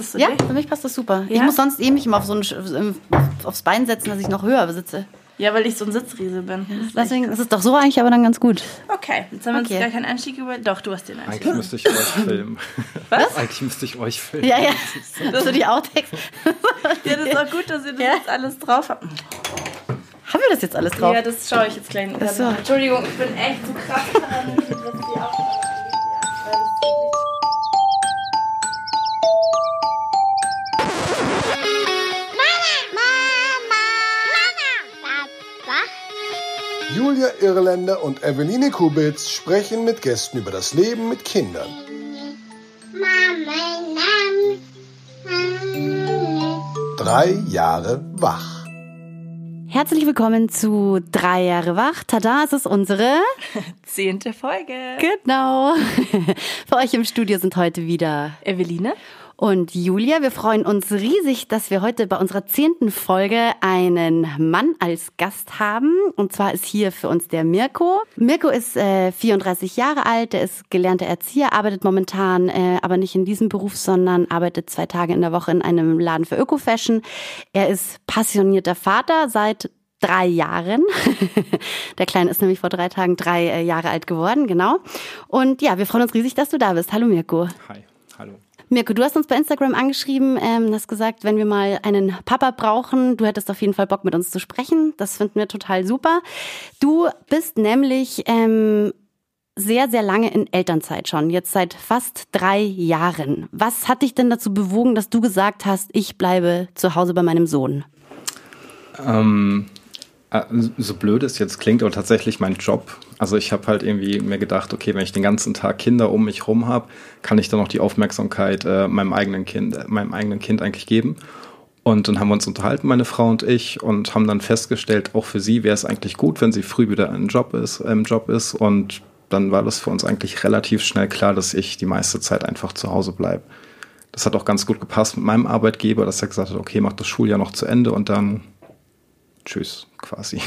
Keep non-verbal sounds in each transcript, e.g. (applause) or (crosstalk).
das für Ja, für mich passt das super. Ich Ja? muss sonst eh mich immer auf so ein, aufs Bein setzen, dass ich noch höher sitze. Ja, weil ich so ein Sitzriese bin. Das ist Deswegen ist es doch so eigentlich aber dann ganz gut. Okay, jetzt haben wir Okay. uns gar keinen Einstieg über. Doch, du hast den Einstieg. Eigentlich müsste ich euch (laughs) filmen. Was? (laughs) Eigentlich müsste ich euch filmen. Ja, ja. Das so die Outtakes. (laughs) Ja, das ist auch gut, dass ihr das Ja. jetzt alles drauf habt. Haben wir das jetzt alles drauf? Ja, das schaue ich jetzt gleich. Ach so. Entschuldigung, ich bin echt so krass paranoid, was die Aufnahme Julia Irländer und Eveline Kubitz sprechen mit Gästen über das Leben mit Kindern. Drei Jahre wach. Herzlich willkommen zu Drei Jahre wach. Tada, es ist unsere. (laughs) Zehnte Folge. Genau. (laughs) Für euch im Studio sind heute wieder Eveline? Und Julia. Wir freuen uns riesig, dass wir heute bei unserer zehnten Folge einen Mann als Gast haben. Und zwar ist hier für uns der Mirko. Mirko ist äh, 34 Jahre alt, der ist gelernter Erzieher, arbeitet momentan äh, aber nicht in diesem Beruf, sondern arbeitet zwei Tage in der Woche in einem Laden für Öko-Fashion. Er ist passionierter Vater seit drei Jahren. (laughs) Der Kleine ist nämlich vor drei Tagen drei äh, Jahre alt geworden, genau. Und ja, wir freuen uns riesig, dass du da bist. Hallo Mirko. Hi, hallo. Mirko, du hast uns bei Instagram angeschrieben, ähm, hast gesagt, wenn wir mal einen Papa brauchen, du hättest auf jeden Fall Bock mit uns zu sprechen. Das finden wir total super. Du bist nämlich ähm, sehr, sehr lange in Elternzeit schon, jetzt seit fast drei Jahren. Was hat dich denn dazu bewogen, dass du gesagt hast, ich bleibe zu Hause bei meinem Sohn? Ähm, äh, so blöd es jetzt klingt, aber tatsächlich mein Job. Also ich habe halt irgendwie mir gedacht, okay, wenn ich den ganzen Tag Kinder um mich rum habe, kann ich dann auch die Aufmerksamkeit äh, meinem eigenen Kind, äh, meinem eigenen Kind eigentlich geben. Und dann haben wir uns unterhalten, meine Frau und ich, und haben dann festgestellt, auch für sie wäre es eigentlich gut, wenn sie früh wieder im Job ist, im Job ist. Und dann war das für uns eigentlich relativ schnell klar, dass ich die meiste Zeit einfach zu Hause bleibe. Das hat auch ganz gut gepasst mit meinem Arbeitgeber, dass er gesagt hat, okay, mach das Schuljahr noch zu Ende und dann tschüss, quasi.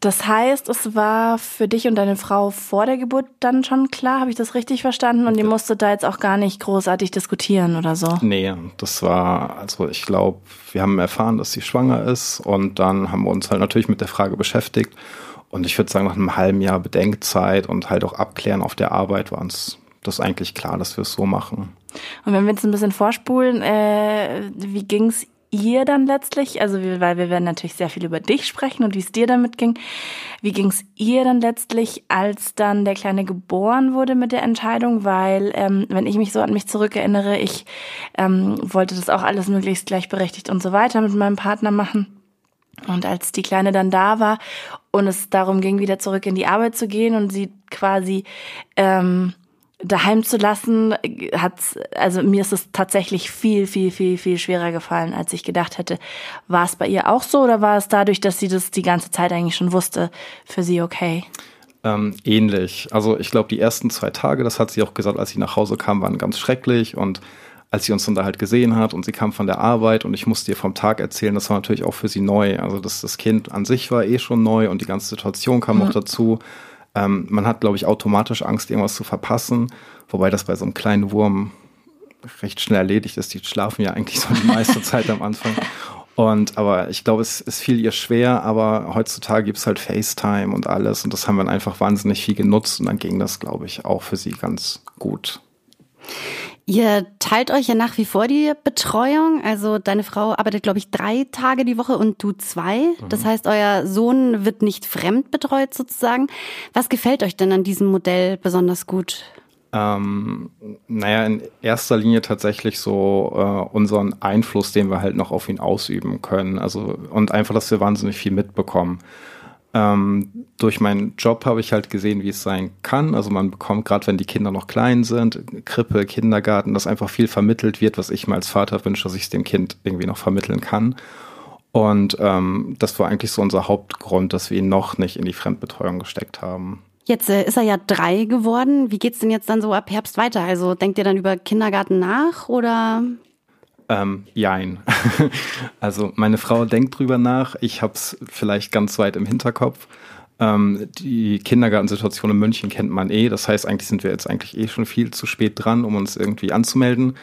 Das heißt, es war für dich und deine Frau vor der Geburt dann schon klar, habe ich das richtig verstanden? Und ihr musstet da jetzt auch gar nicht großartig diskutieren oder so? Nee, das war, also ich glaube, wir haben erfahren, dass sie schwanger ist und dann haben wir uns halt natürlich mit der Frage beschäftigt. Und ich würde sagen, nach einem halben Jahr Bedenkzeit und halt auch Abklären auf der Arbeit war uns das eigentlich klar, dass wir es so machen. Und wenn wir jetzt ein bisschen vorspulen, äh, wie ging's ihr dann letztlich? Also, wir, weil wir werden natürlich sehr viel über dich sprechen und wie es dir damit ging. Wie ging's ihr dann letztlich, als dann der Kleine geboren wurde mit der Entscheidung? Weil, ähm, wenn ich mich so an mich zurückerinnere, ich ähm, wollte das auch alles möglichst gleichberechtigt und so weiter mit meinem Partner machen. Und als die Kleine dann da war und es darum ging, wieder zurück in die Arbeit zu gehen und sie quasi ähm, daheim zu lassen, hat's, also mir ist es tatsächlich viel, viel, viel, viel schwerer gefallen, als ich gedacht hätte. War es bei ihr auch so oder war es dadurch, dass sie das die ganze Zeit eigentlich schon wusste, für sie okay? Ähm, ähnlich. Also ich glaube, die ersten zwei Tage, das hat sie auch gesagt, als sie nach Hause kam, waren ganz schrecklich und als sie uns dann da halt gesehen hat und sie kam von der Arbeit und ich musste ihr vom Tag erzählen, das war natürlich auch für sie neu. Also das, das Kind an sich war eh schon neu und die ganze Situation kam noch dazu. Ähm, man hat, glaube ich, automatisch Angst, irgendwas zu verpassen, wobei das bei so einem kleinen Wurm recht schnell erledigt ist. Die schlafen ja eigentlich so die meiste (laughs) Zeit am Anfang. Und aber ich glaube, es, es fiel ihr schwer, aber heutzutage gibt's halt FaceTime und alles und das haben wir dann einfach wahnsinnig viel genutzt und dann ging das, glaube ich, auch für sie ganz gut. Ihr teilt euch ja nach wie vor die Betreuung. Also deine Frau arbeitet, glaube ich, drei Tage die Woche und du zwei. Das heißt, euer Sohn wird nicht fremd betreut sozusagen. Was gefällt euch denn an diesem Modell besonders gut? Ähm, naja, in erster Linie tatsächlich so äh, unseren Einfluss, den wir halt noch auf ihn ausüben können. Also und einfach, dass wir wahnsinnig viel mitbekommen. Ähm, durch meinen Job habe ich halt gesehen, wie es sein kann. Also man bekommt, gerade wenn die Kinder noch klein sind, Krippe, Kindergarten, dass einfach viel vermittelt wird, was ich mir als Vater wünsche, dass ich es dem Kind irgendwie noch vermitteln kann. Und ähm, das war eigentlich so unser Hauptgrund, dass wir ihn noch nicht in die Fremdbetreuung gesteckt haben. Jetzt äh, ist er ja drei geworden. Wie geht's denn jetzt dann so ab Herbst weiter? Also denkt ihr dann über Kindergarten nach oder? Ähm, jein. (laughs) also meine Frau denkt drüber nach. Ich habe es vielleicht ganz weit im Hinterkopf. Ähm, die Kindergartensituation in München kennt man eh. Das heißt, eigentlich sind wir jetzt eigentlich eh schon viel zu spät dran, um uns irgendwie anzumelden.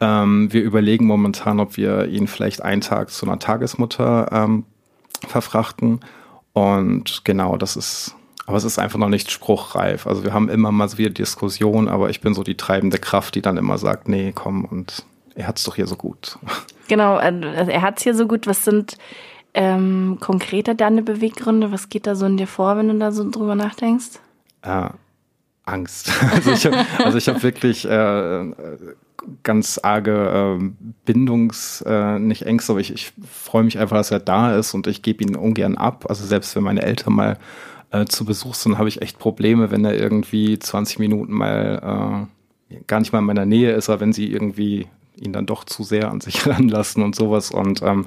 Ähm, wir überlegen momentan, ob wir ihn vielleicht einen Tag zu einer Tagesmutter ähm, verfrachten. Und genau, das ist, aber es ist einfach noch nicht spruchreif. Also wir haben immer mal so wieder Diskussionen, aber ich bin so die treibende Kraft, die dann immer sagt, nee, komm, und er hat es doch hier so gut. Genau, also er hat es hier so gut. Was sind ähm, konkreter deine Beweggründe? Was geht da so in dir vor, wenn du da so drüber nachdenkst? Äh, Angst. (laughs) Also ich habe also hab wirklich äh, ganz arge äh, Bindungs, äh, nicht Ängste, aber ich, ich freue mich einfach, dass er da ist und ich gebe ihn ungern ab. Also selbst wenn meine Eltern mal äh, zu Besuch sind, habe ich echt Probleme, wenn er irgendwie 20 Minuten mal äh, gar nicht mal in meiner Nähe ist, aber wenn sie irgendwie ihn dann doch zu sehr an sich (laughs) ranlassen und sowas. Und ähm,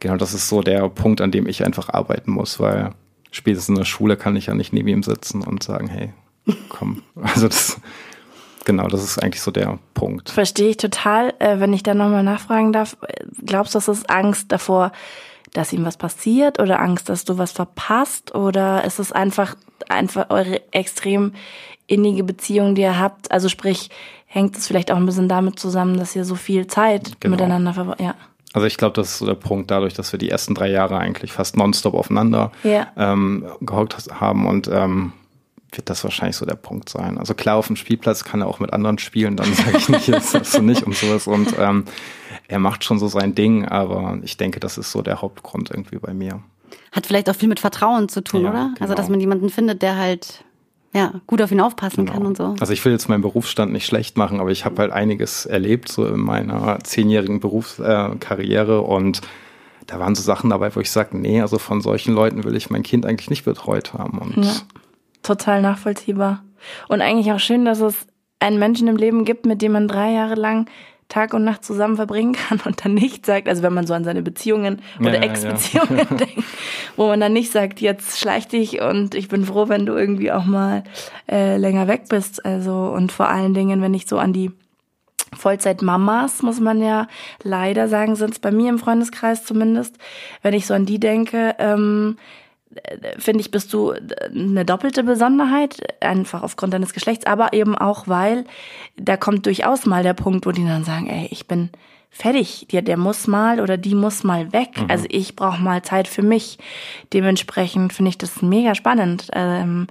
genau, das ist so der Punkt, an dem ich einfach arbeiten muss, weil spätestens in der Schule kann ich ja nicht neben ihm sitzen und sagen, hey, komm. (laughs) Also das genau, das ist eigentlich so der Punkt. Verstehe ich total. Äh, wenn ich da nochmal nachfragen darf, glaubst du, das ist Angst davor, dass ihm was passiert oder Angst, dass du was verpasst? Oder ist es einfach, einfach eure extrem innige Beziehung, die ihr habt? Also sprich, hängt es vielleicht auch ein bisschen damit zusammen, dass ihr so viel Zeit genau. miteinander verbracht? Ja. Also ich glaube, das ist so der Punkt, dadurch, dass wir die ersten drei Jahre eigentlich fast nonstop aufeinander ja. ähm, gehockt haben und ähm, wird das wahrscheinlich so der Punkt sein. Also klar, auf dem Spielplatz kann er auch mit anderen spielen, dann sage ich nicht, jetzt darfst du nicht und sowas. Und ähm, er macht schon so sein Ding, aber ich denke, das ist so der Hauptgrund irgendwie bei mir. Hat vielleicht auch viel mit Vertrauen zu tun, ja, oder? Genau. Also, dass man jemanden findet, der halt ja, gut auf ihn aufpassen genau. kann und so. Also ich will jetzt meinen Berufsstand nicht schlecht machen, aber ich habe halt einiges erlebt so in meiner zehnjährigen Berufskarriere äh, und da waren so Sachen dabei, wo ich sage, nee, also von solchen Leuten will ich mein Kind eigentlich nicht betreut haben. Und ja total nachvollziehbar. Und eigentlich auch schön, dass es einen Menschen im Leben gibt, mit dem man drei Jahre lang Tag und Nacht zusammen verbringen kann und dann nicht sagt, also wenn man so an seine Beziehungen oder ja, Ex-Beziehungen ja. (laughs) denkt, wo man dann nicht sagt, jetzt schleich dich und ich bin froh, wenn du irgendwie auch mal äh, länger weg bist. Also und vor allen Dingen, wenn ich so an die Vollzeit-Mamas, muss man ja leider sagen, sind es bei mir im Freundeskreis zumindest, wenn ich so an die denke, ähm, finde ich, bist du eine doppelte Besonderheit, einfach aufgrund deines Geschlechts, aber eben auch, weil da kommt durchaus mal der Punkt, wo die dann sagen, ey, ich bin fertig, der, der muss mal oder die muss mal weg. Mhm. Also ich brauche mal Zeit für mich. Dementsprechend finde ich das mega spannend, ähm,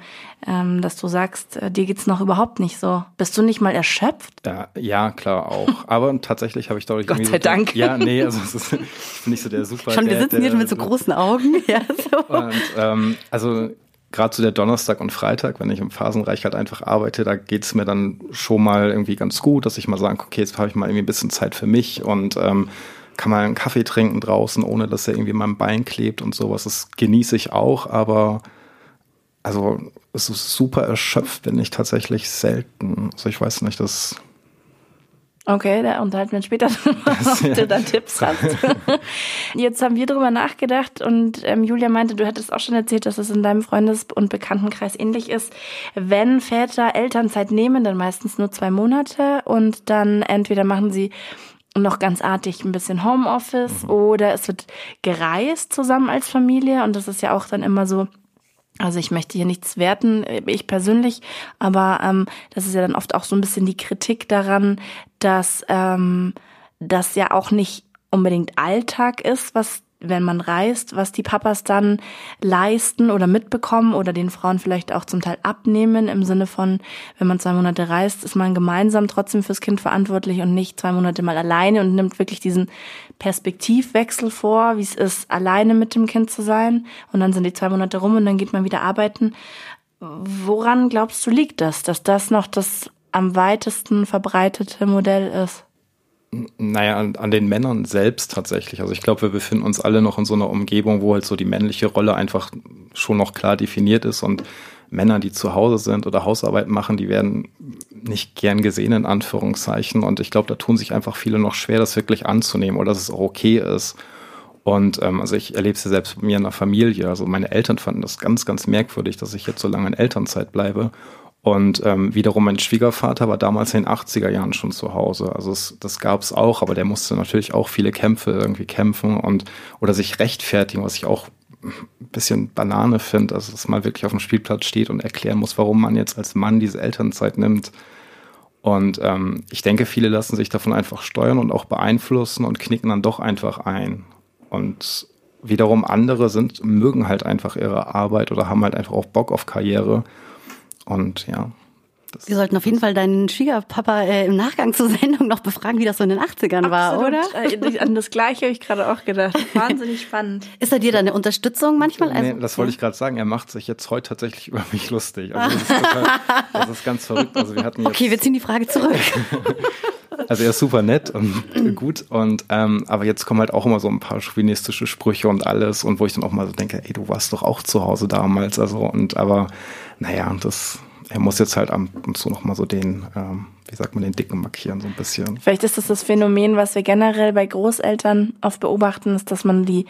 ähm, dass du sagst, äh, dir geht's noch überhaupt nicht so. Bist du nicht mal erschöpft? Ja, ja klar auch. (laughs) Aber tatsächlich habe ich dadurch Gott sei so Dank. Ja, nee, also es ist, (laughs) ich bin nicht so der super. Schon, wir sitzen der, hier mit so großen Augen. (laughs) Ja, so. Und ähm, also gerade zu der Donnerstag und Freitag, wenn ich im Phasenreich halt einfach arbeite, da geht's mir dann schon mal irgendwie ganz gut, dass ich mal sage, okay, jetzt habe ich mal irgendwie ein bisschen Zeit für mich und ähm, kann mal einen Kaffee trinken draußen, ohne dass er irgendwie in meinem Bein klebt und sowas. Das genieße ich auch, aber also es ist super erschöpft, bin ich tatsächlich selten. Also ich weiß nicht, das Okay, da unterhalten wir uns später (laughs) drüber, ob du da Tipps hast. (laughs) Jetzt haben wir drüber nachgedacht und ähm, Julia meinte, du hättest auch schon erzählt, dass es in deinem Freundes- und Bekanntenkreis ähnlich ist. Wenn Väter Elternzeit nehmen, dann meistens nur zwei Monate und dann entweder machen sie noch ganz artig ein bisschen Homeoffice mhm. oder es wird gereist zusammen als Familie und das ist ja auch dann immer so also ich möchte hier nichts werten, ich persönlich, aber ähm, das ist ja dann oft auch so ein bisschen die Kritik daran, dass ähm, das ja auch nicht unbedingt Alltag ist, was wenn man reist, was die Papas dann leisten oder mitbekommen oder den Frauen vielleicht auch zum Teil abnehmen, im Sinne von, wenn man zwei Monate reist, ist man gemeinsam trotzdem fürs Kind verantwortlich und nicht zwei Monate mal alleine und nimmt wirklich diesen Perspektivwechsel vor, wie es ist, alleine mit dem Kind zu sein. Und dann sind die zwei Monate rum und dann geht man wieder arbeiten. Woran glaubst du liegt das, dass das noch das am weitesten verbreitete Modell ist? Naja, an, an den Männern selbst tatsächlich. Also ich glaube, wir befinden uns alle noch in so einer Umgebung, wo halt so die männliche Rolle einfach schon noch klar definiert ist und Männer, die zu Hause sind oder Hausarbeit machen, die werden nicht gern gesehen in Anführungszeichen. Und ich glaube, da tun sich einfach viele noch schwer, das wirklich anzunehmen oder dass es auch okay ist. Und ähm, also ich erlebe es ja selbst bei mir in der Familie. Also meine Eltern fanden das ganz, ganz merkwürdig, dass ich jetzt so lange in Elternzeit bleibe. Und ähm, wiederum mein Schwiegervater war damals in den 80er Jahren schon zu Hause. Also es, das gab es auch, aber der musste natürlich auch viele Kämpfe irgendwie kämpfen und oder sich rechtfertigen, was ich auch ein bisschen Banane finde, also dass man wirklich auf dem Spielplatz steht und erklären muss, warum man jetzt als Mann diese Elternzeit nimmt. Und ähm, ich denke, viele lassen sich davon einfach steuern und auch beeinflussen und knicken dann doch einfach ein. Und wiederum andere sind, mögen halt einfach ihre Arbeit oder haben halt einfach auch Bock auf Karriere. Und ja. Wir sollten auf jeden Fall deinen Schwiegerpapa äh, im Nachgang zur Sendung noch befragen, wie das so in den 80ern war, oder? Äh, an das Gleiche habe ich gerade auch gedacht. (laughs) Wahnsinnig spannend. Ist er dir da eine Unterstützung manchmal? Also, nee, das wollte ich gerade sagen. Er macht sich jetzt heute tatsächlich (laughs) über mich lustig. Also das, ist total, (laughs) das ist ganz verrückt. Also wir hatten jetzt, okay, wir ziehen die Frage zurück. Also er ist super nett und gut und ähm, aber jetzt kommen halt auch immer so ein paar chauvinistische Sprüche und alles und wo ich dann auch mal so denke, ey, du warst doch auch zu Hause damals, also und aber naja, das er muss jetzt halt ab und zu noch mal so den, ähm, wie sagt man, den Dicken markieren, so ein bisschen. Vielleicht ist das das Phänomen, was wir generell bei Großeltern oft beobachten, ist, dass man die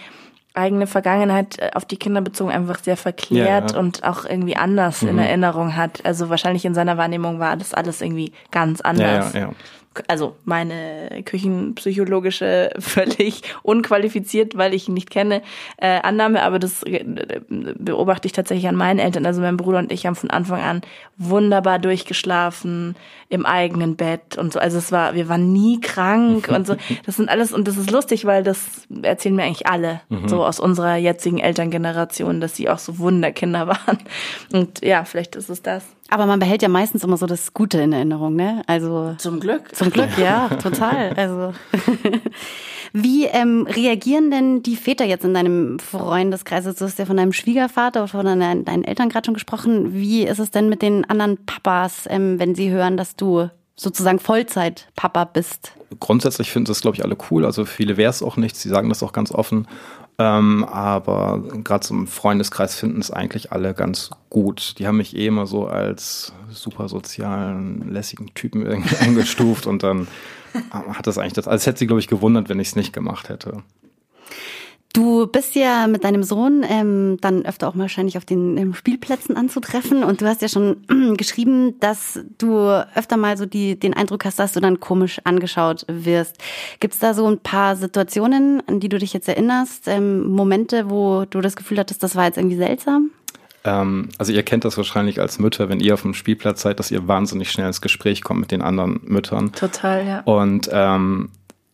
eigene Vergangenheit äh, auf die Kinder bezogen einfach sehr verklärt ja, ja. und auch irgendwie anders mhm. in Erinnerung hat. Also wahrscheinlich in seiner Wahrnehmung war das alles irgendwie ganz anders. Ja, ja, ja also meine küchenpsychologische, (laughs) völlig unqualifiziert, weil ich ihn nicht kenne, äh, Annahme, aber das beobachte ich tatsächlich an meinen Eltern. Also mein Bruder und ich haben von Anfang an wunderbar durchgeschlafen, im eigenen Bett und so. Also es war, wir waren nie krank und so. (laughs) Das sind alles, und das ist lustig, weil das erzählen mir eigentlich alle, mhm. so aus unserer jetzigen Elterngeneration, dass sie auch so Wunderkinder (laughs) waren. Und ja, vielleicht ist es das. Aber man behält ja meistens immer so das Gute in Erinnerung, ne? Also zum Glück. Zum Glück, ja, total. Also (laughs) wie ähm, reagieren denn die Väter jetzt in deinem Freundeskreis? Du hast ja von deinem Schwiegervater oder von deinen, deinen Eltern gerade schon gesprochen. Wie ist es denn mit den anderen Papas, ähm, wenn sie hören, dass du sozusagen Vollzeit-Papa bist? Grundsätzlich finden das, glaube ich, alle cool. Also viele wäre es auch nicht. Sie sagen das auch ganz offen. Ähm, aber gerade zum Freundeskreis finden es eigentlich alle ganz gut. Die haben mich eh immer so als super sozialen, lässigen Typen irgendwie (laughs) eingestuft und dann hat das eigentlich das, also es hätte sie, glaube ich, gewundert, wenn ich es nicht gemacht hätte. Du bist ja mit deinem Sohn ähm, dann öfter auch wahrscheinlich auf den ähm, Spielplätzen anzutreffen und du hast ja schon äh, (clears throat) geschrieben, dass du öfter mal so die, den Eindruck hast, dass du dann komisch angeschaut wirst. Gibt es da so ein paar Situationen, an die du dich jetzt erinnerst, ähm, Momente, wo du das Gefühl hattest, das war jetzt irgendwie seltsam? Ähm, also ihr kennt das wahrscheinlich als Mütter, wenn ihr auf dem Spielplatz seid, dass ihr wahnsinnig schnell ins Gespräch kommt mit den anderen Müttern. Total, ja. Und ähm,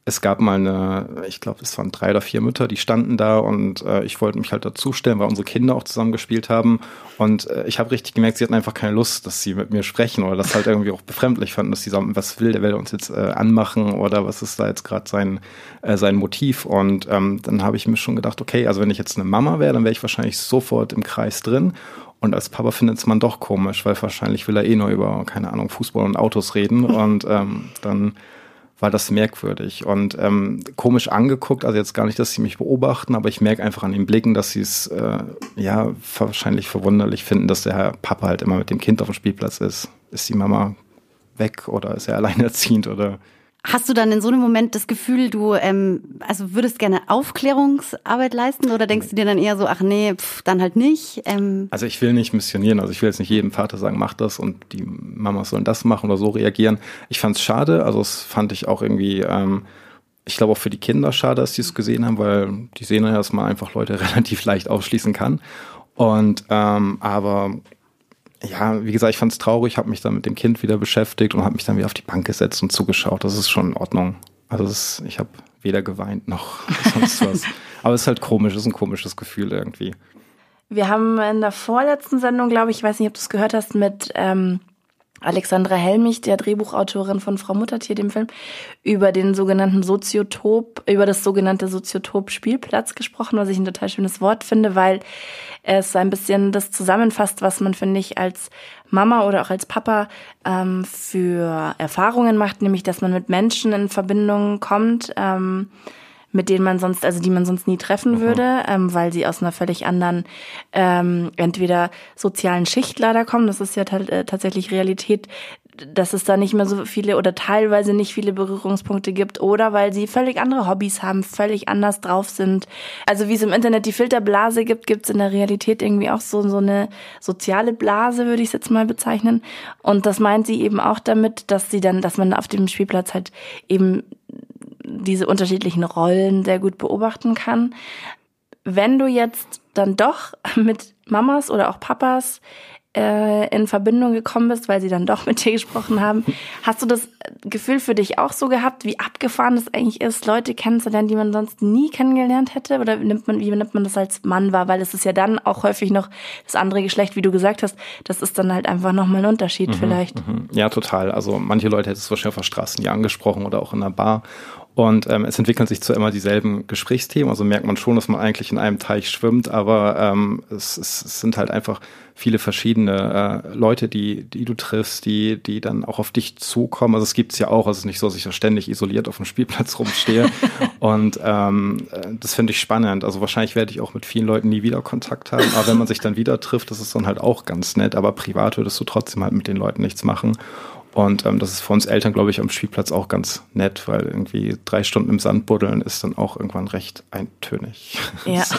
es gab mal eine, ich glaube, es waren drei oder vier Mütter, die standen da und äh, ich wollte mich halt dazustellen, weil unsere Kinder auch zusammen gespielt haben. Und äh, ich habe richtig gemerkt, sie hatten einfach keine Lust, dass sie mit mir sprechen oder das halt irgendwie auch befremdlich fanden, dass sie sagen, was will der, will uns jetzt äh, anmachen oder was ist da jetzt gerade sein, äh, sein Motiv. Und ähm, dann habe ich mir schon gedacht, okay, also wenn ich jetzt eine Mama wäre, dann wäre ich wahrscheinlich sofort im Kreis drin. Und als Papa findet es man doch komisch, weil wahrscheinlich will er eh nur über, keine Ahnung, Fußball und Autos reden. (laughs) Und ähm, dann war das merkwürdig und ähm, komisch angeguckt. Also jetzt gar nicht, dass sie mich beobachten, aber ich merke einfach an den Blicken, dass sie es äh, ja wahrscheinlich verwunderlich finden, dass der Papa halt immer mit dem Kind auf dem Spielplatz ist. Ist die Mama weg oder ist er (laughs) alleinerziehend oder Hast du dann in so einem Moment das Gefühl, du ähm, also würdest gerne Aufklärungsarbeit leisten oder denkst du dir dann eher so, ach nee, pff, dann halt nicht? Ähm also ich will nicht missionieren, also ich will jetzt nicht jedem Vater sagen, mach das und die Mamas sollen das machen oder so reagieren. Ich fand es schade, also es fand ich auch irgendwie, ähm, ich glaube auch für die Kinder schade, dass die es gesehen haben, weil die sehen ja, dass man einfach Leute (laughs) relativ leicht ausschließen kann. Und ähm, aber ja, wie gesagt, ich fand es traurig, habe mich dann mit dem Kind wieder beschäftigt und habe mich dann wieder auf die Bank gesetzt und zugeschaut. Das ist schon in Ordnung. Also ist, ich habe weder geweint noch (laughs) sonst was. Aber es ist halt komisch, es ist ein komisches Gefühl irgendwie. Wir haben in der vorletzten Sendung, glaube ich, ich weiß nicht, ob du es gehört hast, mit ähm, Alexandra Helmich, der Drehbuchautorin von Frau Muttertier, dem Film, über den sogenannten Soziotop, über das sogenannte Soziotop Spielplatz gesprochen, was ich ein total schönes Wort finde, weil es ein bisschen das zusammenfasst, was man, finde ich, als Mama oder auch als Papa ähm, für Erfahrungen macht, nämlich, dass man mit Menschen in Verbindung kommt, ähm, mit denen man sonst, also die man sonst nie treffen mhm. würde, ähm, weil sie aus einer völlig anderen, ähm, entweder sozialen Schicht leider kommen, das ist ja äh, tatsächlich Realität, dass es da nicht mehr so viele oder teilweise nicht viele Berührungspunkte gibt oder weil sie völlig andere Hobbys haben, völlig anders drauf sind. Also wie es im Internet die Filterblase gibt, gibt es in der Realität irgendwie auch so, so eine soziale Blase, würde ich es jetzt mal bezeichnen. Und das meint sie eben auch damit, dass sie dann, dass man auf dem Spielplatz halt eben diese unterschiedlichen Rollen sehr gut beobachten kann. Wenn du jetzt dann doch (laughs) mit Mamas oder auch Papas äh, in Verbindung gekommen bist, weil sie dann doch (laughs) mit dir gesprochen haben. Hast du das Gefühl für dich auch so gehabt, wie abgefahren das eigentlich ist, Leute kennenzulernen, die man sonst nie kennengelernt hätte? Oder nimmt man, wie nimmt man das als Mann wahr? Weil es ist ja dann auch häufig noch das andere Geschlecht, wie du gesagt hast. Das ist dann halt einfach nochmal ein Unterschied mhm, vielleicht. Mhm. Ja, total. Also manche Leute hätten es wahrscheinlich auf der Straße nie angesprochen oder auch in einer Bar. Und ähm, es entwickeln sich zwar immer dieselben Gesprächsthemen, also merkt man schon, dass man eigentlich in einem Teich schwimmt, aber ähm, es, es, es sind halt einfach viele verschiedene äh, Leute, die, die du triffst, die, die dann auch auf dich zukommen. Also es gibt's ja auch, also es ist nicht so, dass ich da ständig isoliert auf dem Spielplatz (laughs) rumstehe. und ähm, äh, das finde ich spannend. Also wahrscheinlich werde ich auch mit vielen Leuten nie wieder Kontakt haben, aber wenn man sich dann wieder trifft, das ist dann halt auch ganz nett. Aber privat würdest du trotzdem halt mit den Leuten nichts machen. Und ähm, das ist für uns Eltern, glaube ich, am Spielplatz auch ganz nett, weil irgendwie drei Stunden im Sand buddeln ist dann auch irgendwann recht eintönig. Ja. (laughs)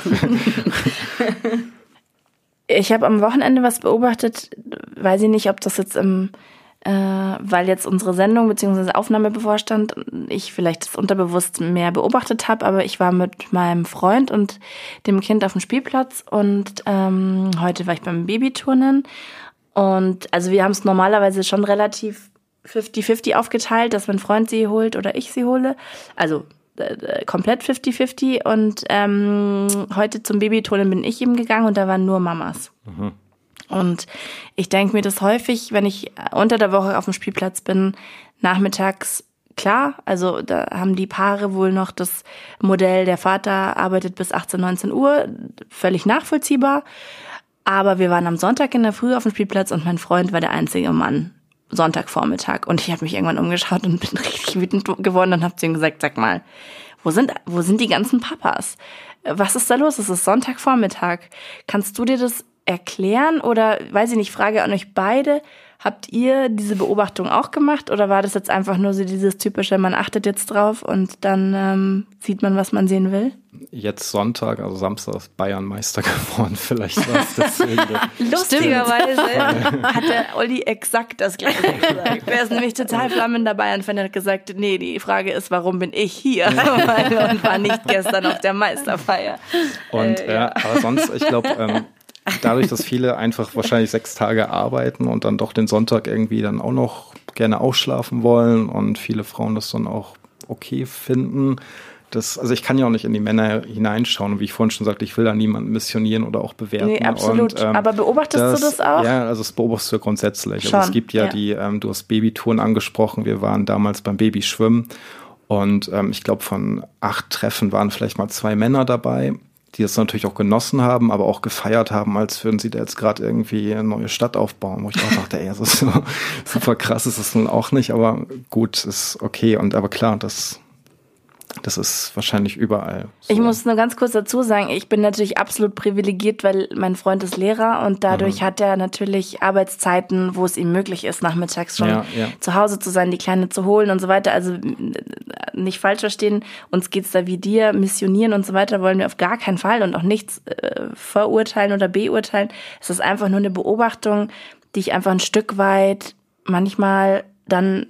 ich habe am Wochenende was beobachtet, weiß ich nicht, ob das jetzt im, äh, weil jetzt unsere Sendung bzw. Aufnahme bevorstand, ich vielleicht das unterbewusst mehr beobachtet habe, aber ich war mit meinem Freund und dem Kind auf dem Spielplatz und ähm, heute war ich beim Babyturnen und also wir haben es normalerweise schon relativ 50-50 aufgeteilt, dass mein Freund sie holt oder ich sie hole. Also äh, komplett 50-50. Und ähm, heute zum Babyturnen bin ich eben gegangen und da waren nur Mamas. Mhm. Und ich denke mir das häufig, wenn ich unter der Woche auf dem Spielplatz bin, nachmittags klar, also da haben die Paare wohl noch das Modell, der Vater arbeitet bis 18, 19 Uhr, völlig nachvollziehbar. Aber wir waren am Sonntag in der Früh auf dem Spielplatz und mein Freund war der einzige Mann. Sonntagvormittag. Und ich habe mich irgendwann umgeschaut und (laughs) bin richtig wütend geworden und habe zu ihm gesagt, sag mal, wo sind, wo sind die ganzen Papas? Was ist da los? Es ist Sonntagvormittag. Kannst du dir das erklären oder, weiß ich nicht, frage an euch beide, Habt ihr diese Beobachtung auch gemacht oder war das jetzt einfach nur so dieses typische, man achtet jetzt drauf und dann ähm, sieht man, was man sehen will? Jetzt Sonntag, also Samstag ist Bayern Meister (laughs) geworden, vielleicht war es deswegen. (laughs) Lustigerweise hat der Olli exakt das gleiche (laughs) gesagt. Er ist nämlich total flammender Bayern-Fan, hat gesagt, nee, die Frage ist, warum bin ich hier? und war nicht gestern auf der Meisterfeier. Und äh, ja. aber sonst, ich glaube, ähm, dadurch, dass viele einfach wahrscheinlich sechs Tage arbeiten und dann doch den Sonntag irgendwie dann auch noch gerne ausschlafen wollen und viele Frauen das dann auch okay finden. Das, also ich kann ja auch nicht in die Männer hineinschauen und wie ich vorhin schon sagte, ich will da niemanden missionieren oder auch bewerten. Nee, absolut. Und, ähm, Aber beobachtest das, du das auch? Ja, also das beobachtest du grundsätzlich. Schon, also es gibt ja, ja. die, ähm, du hast Babytouren angesprochen, wir waren damals beim Babyschwimmen und ähm, ich glaube von acht Treffen waren vielleicht mal zwei Männer dabei die das natürlich auch genossen haben, aber auch gefeiert haben, als würden sie da jetzt gerade irgendwie eine neue Stadt aufbauen, wo ich auch dachte, ey, das ist so (laughs) super krass, ist es nun auch nicht, aber gut, ist okay. Und aber klar, das das ist wahrscheinlich überall. So. Ich muss nur ganz kurz dazu sagen, ich bin natürlich absolut privilegiert, weil mein Freund ist Lehrer und dadurch mhm. hat er natürlich Arbeitszeiten, wo es ihm möglich ist, nachmittags schon ja, ja. zu Hause zu sein, die Kleine zu holen und so weiter. Also nicht falsch verstehen, uns geht's da wie dir, missionieren und so weiter wollen wir auf gar keinen Fall und auch nichts äh, verurteilen oder beurteilen. Es ist einfach nur eine Beobachtung, die ich einfach ein Stück weit manchmal dann,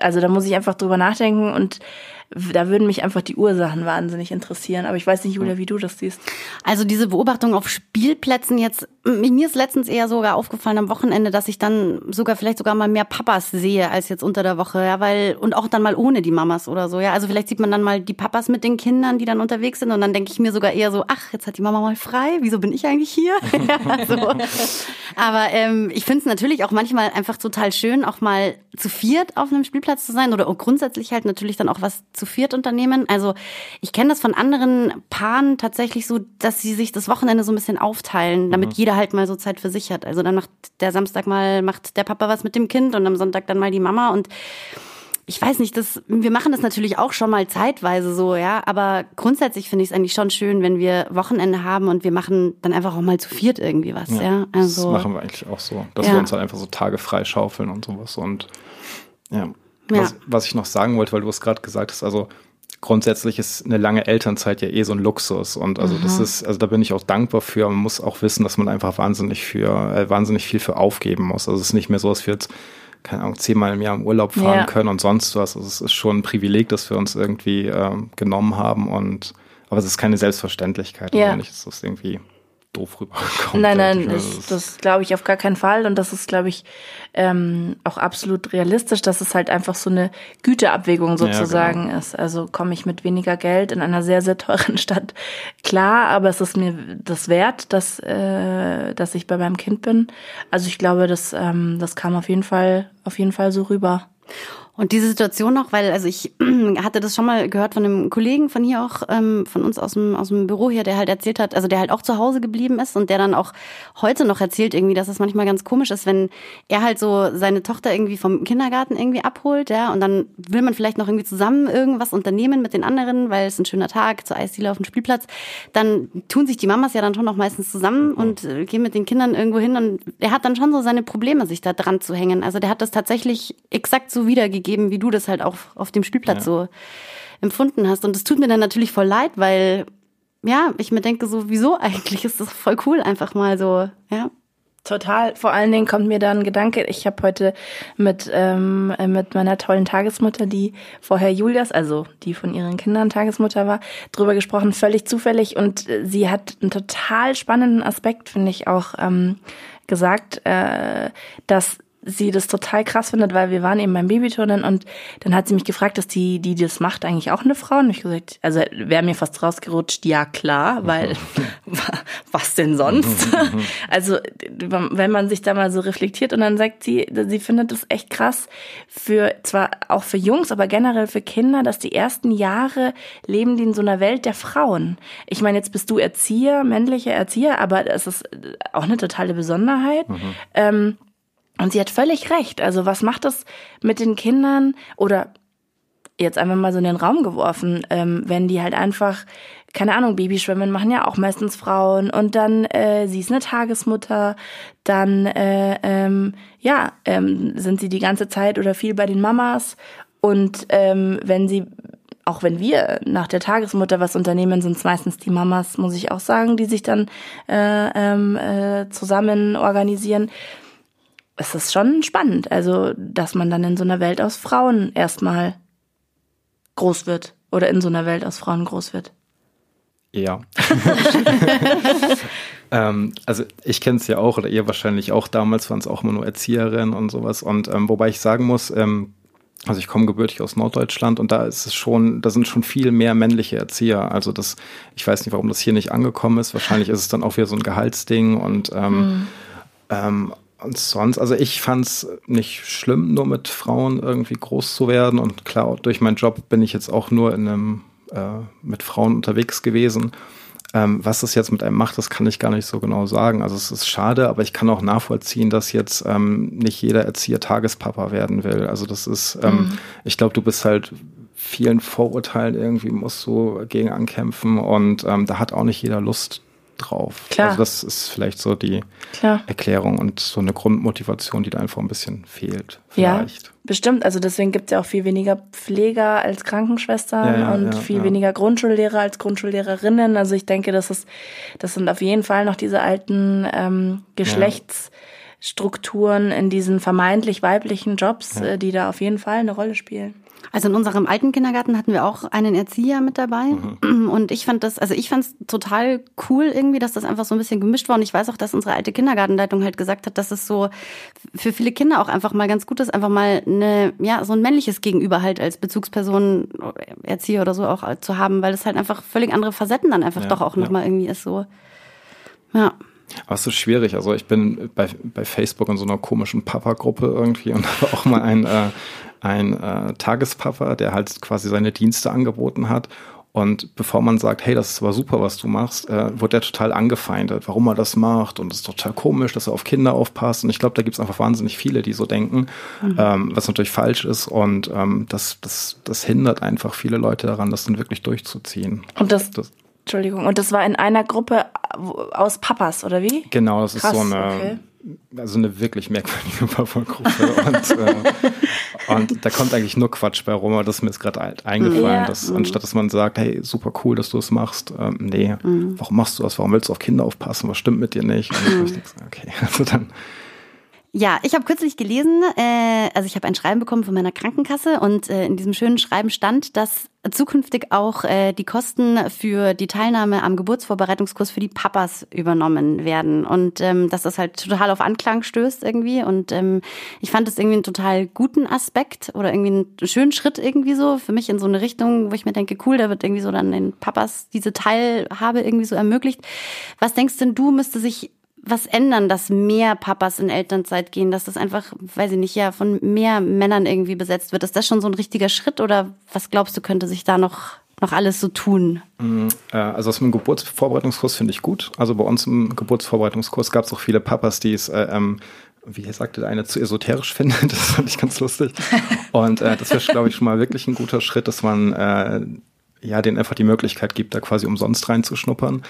also da muss ich einfach drüber nachdenken und da würden mich einfach die Ursachen wahnsinnig interessieren. Aber ich weiß nicht, Julia, wie du das siehst. Also diese Beobachtung auf Spielplätzen jetzt, mir ist letztens eher sogar aufgefallen am Wochenende, dass ich dann sogar vielleicht sogar mal mehr Papas sehe als jetzt unter der Woche, ja, weil und auch dann mal ohne die Mamas oder so, ja. Also vielleicht sieht man dann mal die Papas mit den Kindern, die dann unterwegs sind und dann denke ich mir sogar eher so, ach, jetzt hat die Mama mal frei, wieso bin ich eigentlich hier? (laughs) ja, so. Aber ähm, ich finde es natürlich auch manchmal einfach total schön, auch mal zu viert auf einem Spielplatz zu sein oder grundsätzlich halt natürlich dann auch was zu viert unternehmen. Also ich kenne das von anderen Paaren tatsächlich so, dass sie sich das Wochenende so ein bisschen aufteilen, damit mhm. jeder halt mal so Zeit für sich hat. Also dann macht der Samstag mal, macht der Papa was mit dem Kind und am Sonntag dann mal die Mama und ich weiß nicht, das, wir machen das natürlich auch schon mal zeitweise so, ja, aber grundsätzlich finde ich es eigentlich schon schön, wenn wir Wochenende haben und wir machen dann einfach auch mal zu viert irgendwie was, ja. ja? Also, das machen wir eigentlich auch so, dass ja. wir uns halt einfach so Tage frei schaufeln und sowas und ja. Ja. Was, was ich noch sagen wollte, weil du es gerade gesagt hast, also grundsätzlich ist eine lange Elternzeit ja eh so ein Luxus und also Aha. das ist, also da bin ich auch dankbar für. Man muss auch wissen, dass man einfach wahnsinnig für, äh, wahnsinnig viel für aufgeben muss. Also es ist nicht mehr so, dass wir jetzt keine Ahnung, zehnmal im Jahr im Urlaub fahren ja. können und sonst was. Also es ist schon ein Privileg, dass wir uns irgendwie äh, genommen haben und aber es ist keine Selbstverständlichlich. Ja. Also nicht, es ist irgendwie doof rüberkommt. Nein, nein, ich. das, das glaube ich auf gar keinen Fall. Und das ist, glaube ich, ähm, auch absolut realistisch, dass es halt einfach so eine Güteabwägung sozusagen genau. ist. Also komme ich mit weniger Geld in einer sehr, sehr teuren (laughs) Stadt klar, aber es ist mir das wert, dass, äh, dass ich bei meinem Kind bin. Also ich glaube, das, ähm, das kam auf jeden Fall, auf jeden Fall so rüber. Und diese Situation noch, weil also ich (clears throat) hatte das schon mal gehört von einem Kollegen von hier auch, ähm, von uns aus dem, aus dem Büro hier, der halt erzählt hat, also der halt auch zu Hause geblieben ist und der dann auch heute noch erzählt irgendwie, dass es manchmal ganz komisch ist, wenn er halt so seine Tochter irgendwie vom Kindergarten irgendwie abholt, ja, und dann will man vielleicht noch irgendwie zusammen irgendwas unternehmen mit den anderen, weil es ein schöner Tag zur Eisdiele auf dem Spielplatz, dann tun sich die Mamas ja dann schon noch meistens zusammen und äh, gehen mit den Kindern irgendwo hin und er hat dann schon so seine Probleme, sich da dran zu hängen. Also der hat das tatsächlich exakt so wiedergegeben, wie du das halt auch auf dem Spielplatz Ja. so empfunden hast. Und es tut mir dann natürlich voll leid, weil, ja, ich mir denke so, wieso eigentlich? Ist das voll cool, einfach mal so, ja. Total. Vor allen Dingen kommt mir da ein Gedanke. Ich habe heute mit ähm, äh, mit meiner tollen Tagesmutter, die vorher Julias, also die von ihren Kindern Tagesmutter war, drüber gesprochen, völlig zufällig. Und äh, sie hat einen total spannenden Aspekt, finde ich, auch ähm, gesagt, äh, dass sie das total krass findet, weil wir waren eben beim Babyturnen und dann hat sie mich gefragt, dass die, die das macht, eigentlich auch eine Frau. Und ich gesagt, also wäre mir fast rausgerutscht, ja klar, weil (laughs) was denn sonst? (laughs) also wenn man sich da mal so reflektiert und dann sagt sie, sie findet das echt krass für zwar auch für Jungs, aber generell für Kinder, dass die ersten Jahre leben die in so einer Welt der Frauen. Ich meine, jetzt bist du Erzieher, männlicher Erzieher, aber es ist auch eine totale Besonderheit. Ähm, und sie hat völlig recht. Also was macht das mit den Kindern? Oder jetzt einfach mal so in den Raum geworfen, ähm, wenn die halt einfach, keine Ahnung, Babyschwimmen machen ja auch meistens Frauen. Und dann äh, sie ist eine Tagesmutter, dann äh, ähm, ja ähm, sind sie die ganze Zeit oder viel bei den Mamas. Und ähm, wenn sie auch wenn wir nach der Tagesmutter was unternehmen, sind es meistens die Mamas, muss ich auch sagen, die sich dann äh, ähm, äh, zusammen organisieren es ist schon spannend, also dass man dann in so einer Welt aus Frauen erstmal groß wird oder in so einer Welt aus Frauen groß wird. Ja. (laughs) ähm, also ich kenne es ja auch oder ihr wahrscheinlich auch. Damals waren es auch immer nur Erzieherinnen und sowas. Und ähm, wobei ich sagen muss, ähm, also ich komme gebürtig aus Norddeutschland und da ist es schon, da sind schon viel mehr männliche Erzieher. Also das, ich weiß nicht, warum das hier nicht angekommen ist. Wahrscheinlich ist es dann auch wieder so ein Gehaltsding und ähm, ähm, und sonst, also ich fand es nicht schlimm, nur mit Frauen irgendwie groß zu werden. Und klar, durch meinen Job bin ich jetzt auch nur in einem, äh, mit Frauen unterwegs gewesen. Ähm, was das jetzt mit einem macht, das kann ich gar nicht so genau sagen. Also es ist schade, aber ich kann auch nachvollziehen, dass jetzt ähm, nicht jeder Erzieher Tagespapa werden will. Also das ist, ähm, ich glaube, du bist halt vielen Vorurteilen irgendwie musst du gegen ankämpfen und ähm, da hat auch nicht jeder Lust drauf. Klar. Also das ist vielleicht so die Klar. Erklärung und so eine Grundmotivation, die da einfach ein bisschen fehlt. Ja, Vielleicht. bestimmt. Also deswegen gibt es ja auch viel weniger Pfleger als Krankenschwestern Ja, ja, und ja, viel ja. weniger Grundschullehrer als Grundschullehrerinnen. Also ich denke, das ist, das sind auf jeden Fall noch diese alten ähm, Geschlechtsstrukturen in diesen vermeintlich weiblichen Jobs, äh, die da auf jeden Fall eine Rolle spielen. Also in unserem alten Kindergarten hatten wir auch einen Erzieher mit dabei. Mhm. (clears throat) Und ich fand das, also ich fand es total cool irgendwie, dass das einfach so ein bisschen gemischt war. Und ich weiß auch, dass unsere alte Kindergartenleitung halt gesagt hat, dass es so für viele Kinder auch einfach mal ganz gut ist, einfach mal eine, ja, so ein männliches Gegenüber halt als Bezugsperson, Erzieher oder so auch zu haben, weil es halt einfach völlig andere Facetten dann einfach Ja, doch auch ja. nochmal irgendwie ist so. Ja. Aber es ist schwierig. Also ich bin bei, bei Facebook in so einer komischen Papa-Gruppe irgendwie und (laughs) habe auch mal ein, äh, ein äh, Tagespapa, der halt quasi seine Dienste angeboten hat. Und bevor man sagt, hey, das ist aber super, was du machst, äh, wird der total angefeindet, warum er das macht. Und es ist total komisch, dass er auf Kinder aufpasst. Und ich glaube, da gibt es einfach wahnsinnig viele, die so denken, ähm, was natürlich falsch ist. Und ähm, das, das, das hindert einfach viele Leute daran, das dann wirklich durchzuziehen. Und das, Das, Entschuldigung, und das war in einer Gruppe wo- aus Papas, oder wie? Genau, das Krass, ist so eine, okay. Also eine wirklich merkwürdige (laughs) Papa-Gruppe. und, äh, und da kommt eigentlich nur Quatsch bei aber das ist mir jetzt gerade ein- eingefallen, Ja. dass anstatt dass man sagt, hey, super cool, dass du es machst, ähm, nee, warum machst du das? Warum willst du auf Kinder aufpassen? Was stimmt mit dir nicht? Und ich denke, okay, (laughs) also dann, Ja, ich habe kürzlich gelesen, äh, also ich habe ein Schreiben bekommen von meiner Krankenkasse und äh, in diesem schönen Schreiben stand, dass zukünftig auch äh, die Kosten für die Teilnahme am Geburtsvorbereitungskurs für die Papas übernommen werden und ähm, dass das halt total auf Anklang stößt irgendwie und ähm, ich fand das irgendwie einen total guten Aspekt oder irgendwie einen schönen Schritt irgendwie so für mich in so eine Richtung, wo ich mir denke, cool, da wird irgendwie so dann den Papas diese Teilhabe irgendwie so ermöglicht. Was denkst denn du, müsste sich was ändern, dass mehr Papas in Elternzeit gehen, dass das einfach, weiß ich nicht, ja, von mehr Männern irgendwie besetzt wird? Ist das schon so ein richtiger Schritt oder was glaubst du, könnte sich da noch noch alles so tun? Mm, äh, also aus dem Geburtsvorbereitungskurs finde ich gut. Also bei uns im Geburtsvorbereitungskurs gab es auch viele Papas, die es, äh, ähm, wie sagte der eine, zu esoterisch (laughs) finden. Das fand ich ganz lustig. Und äh, das wäre, glaube ich, schon mal wirklich ein guter Schritt, dass man äh, ja denen einfach die Möglichkeit gibt, da quasi umsonst reinzuschnuppern.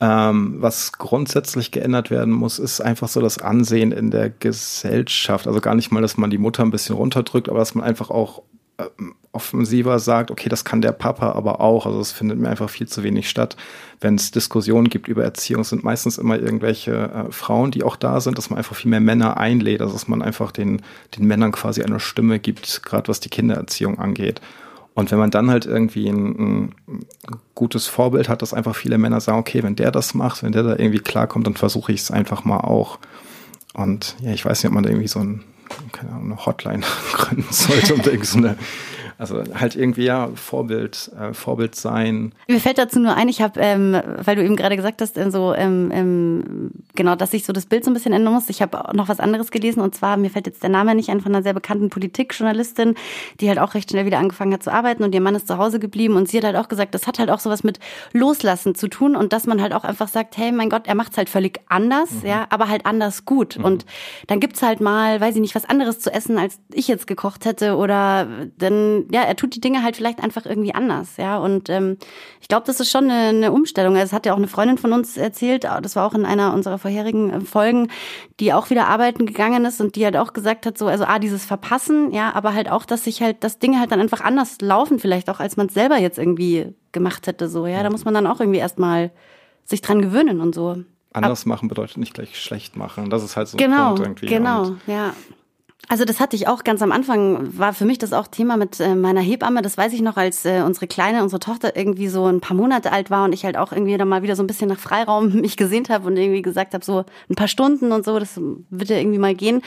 Ähm, was grundsätzlich geändert werden muss, ist einfach so das Ansehen in der Gesellschaft. Also gar nicht mal, dass man die Mutter ein bisschen runterdrückt, aber dass man einfach auch ähm, offensiver sagt, okay, das kann der Papa aber auch. Also es findet mir einfach viel zu wenig statt. Wenn es Diskussionen gibt über Erziehung, sind meistens immer irgendwelche äh, Frauen, die auch da sind, dass man einfach viel mehr Männer einlädt, also dass man einfach den, den Männern quasi eine Stimme gibt, gerade was die Kindererziehung angeht. Und wenn man dann halt irgendwie ein, ein, gutes Vorbild hat, dass einfach viele Männer sagen, okay, wenn der das macht, wenn der da irgendwie klarkommt, dann versuche ich es einfach mal auch. Und ja, ich weiß nicht, ob man da irgendwie so ein, keine Ahnung, eine Hotline (laughs) gründen sollte, da irgendwie so eine also halt irgendwie ja Vorbild, äh, Vorbild sein. Mir fällt dazu nur ein, ich habe, ähm, weil du eben gerade gesagt hast, ähm, so ähm, ähm, genau, dass sich so das Bild so ein bisschen ändern muss. Ich habe noch was anderes gelesen und zwar mir fällt jetzt der Name nicht ein von einer sehr bekannten Politikjournalistin, die halt auch recht schnell wieder angefangen hat zu arbeiten und ihr Mann ist zu Hause geblieben und sie hat halt auch gesagt, das hat halt auch sowas mit Loslassen zu tun und dass man halt auch einfach sagt, hey, mein Gott, er macht's halt völlig anders, mhm. ja, aber halt anders gut mhm. und dann gibt's halt mal, weiß ich nicht, was anderes zu essen, als ich jetzt gekocht hätte oder dann ja, er tut die Dinge halt vielleicht einfach irgendwie anders, ja. Und ähm, ich glaube, das ist schon eine, eine Umstellung. Es hat ja auch eine Freundin von uns erzählt, das war auch in einer unserer vorherigen äh, Folgen, die auch wieder arbeiten gegangen ist und die halt auch gesagt hat, so, also ah, dieses Verpassen, ja, aber halt auch, dass sich halt, dass Dinge halt dann einfach anders laufen, vielleicht auch, als man es selber jetzt irgendwie gemacht hätte, so, ja. Da muss man dann auch irgendwie erstmal sich dran gewöhnen und so. Anders machen bedeutet nicht gleich schlecht machen. Das ist halt so ein genau, Punkt irgendwie. Genau, und ja. Also das hatte ich auch ganz am Anfang, war für mich das auch Thema mit äh, meiner Hebamme. Das weiß ich noch, als äh, unsere Kleine, unsere Tochter irgendwie so ein paar Monate alt war und ich halt auch irgendwie dann mal wieder so ein bisschen nach Freiraum (laughs) mich gesehnt habe und irgendwie gesagt habe, so ein paar Stunden und so, das wird ja irgendwie mal gehen.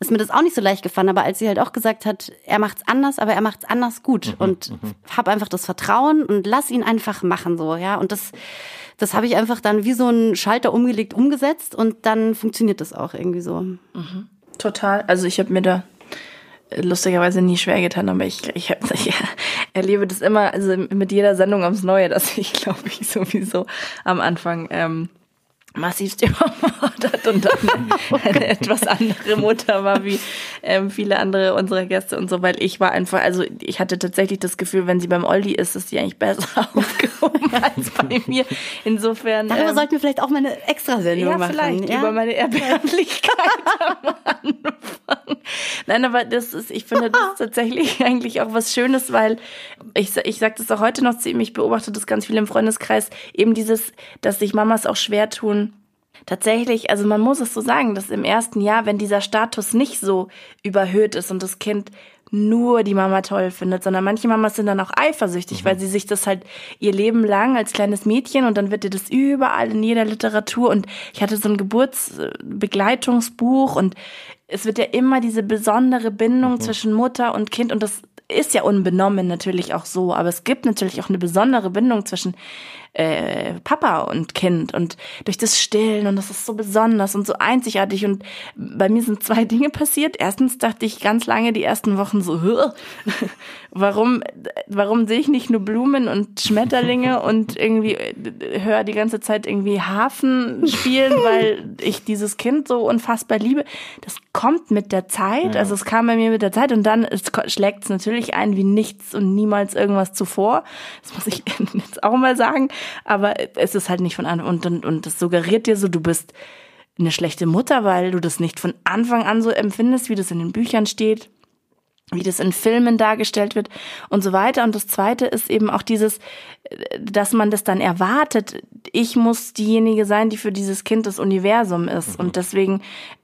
Ist mir das auch nicht so leicht gefallen, aber als sie halt auch gesagt hat, er macht's anders, aber er macht's anders gut mhm, und mhm. hab einfach das Vertrauen und lass ihn einfach machen so, ja. Und das das habe ich einfach dann wie so ein Schalter umgelegt, umgesetzt und dann funktioniert das auch irgendwie so. Mhm total. Also ich habe mir da lustigerweise nie schwer getan, aber ich, ich, hab, (laughs) ich erlebe das immer, also mit jeder Sendung aufs Neue, dass ich, (laughs) glaube ich, sowieso am Anfang ähm, massivst (laughs) überfordert und dann eine etwas andere Mutter war wie ähm, viele andere unserer Gäste und so, weil ich war einfach, also ich hatte tatsächlich das Gefühl, wenn sie beim Olli ist, ist sie eigentlich besser (laughs) aufgehoben als bei mir. Insofern. Darüber ähm, sollten wir vielleicht auch mal eine Extrasendung ja, machen. Vielleicht ja? über meine Erbärmlichkeit (laughs) am Anfang. Nein, aber das ist, ich finde das tatsächlich eigentlich auch was Schönes, weil ich, ich sage das auch heute noch zu ihm, ich beobachte das ganz viel im Freundeskreis, eben dieses, dass sich Mamas auch schwer tun, tatsächlich, also man muss es so sagen, dass im ersten Jahr, wenn dieser Status nicht so überhöht ist und das Kind nur die Mama toll findet, sondern manche Mamas sind dann auch eifersüchtig, mhm. weil sie sich das halt ihr Leben lang als kleines Mädchen und dann wird dir das überall in jeder Literatur und ich hatte so ein Geburtsbegleitungsbuch und es wird ja immer diese besondere Bindung mhm. zwischen Mutter und Kind und das ist ja unbenommen natürlich auch so, aber es gibt natürlich auch eine besondere Bindung zwischen äh, Papa und Kind und durch das Stillen und das ist so besonders und so einzigartig und bei mir sind zwei Dinge passiert. Erstens dachte ich ganz lange die ersten Wochen so, (laughs) warum, warum sehe ich nicht nur Blumen und Schmetterlinge (laughs) und irgendwie äh, höre die ganze Zeit irgendwie Hafen spielen, (laughs) weil ich dieses Kind so unfassbar liebe. Das kommt mit der Zeit, also es kam bei mir mit der Zeit und dann schlägt es natürlich ein wie nichts und niemals irgendwas zuvor. Das muss ich jetzt auch mal sagen. Aber es ist halt nicht von Anfang und, und, und das suggeriert dir so, du bist eine schlechte Mutter, weil du das nicht von Anfang an so empfindest, wie das in den Büchern steht wie das in Filmen dargestellt wird und so weiter. Und das Zweite ist eben auch dieses, dass man das dann erwartet. Ich muss diejenige sein, die für dieses Kind das Universum ist. Mhm. Und deswegen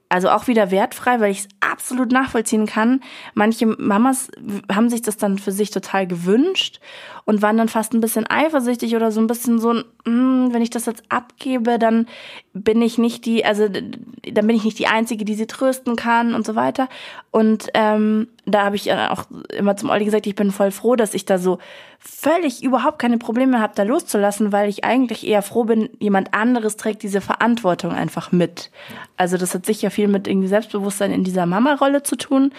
also auch wieder wertfrei, weil ich es absolut nachvollziehen kann. Manche Mamas haben sich das dann für sich total gewünscht und waren dann fast ein bisschen eifersüchtig oder so ein bisschen so, mm, wenn ich das jetzt abgebe, dann bin ich nicht die, also dann bin ich nicht die Einzige, die sie trösten kann und so weiter. Und ähm, da habe ich auch immer zum Olli gesagt, ich bin voll froh, dass ich da so völlig überhaupt keine Probleme habe, da loszulassen, weil ich eigentlich eher froh bin, jemand anderes trägt diese Verantwortung einfach mit. Also das hat sicher viel mit irgendwie Selbstbewusstsein in dieser Mama-Rolle zu tun.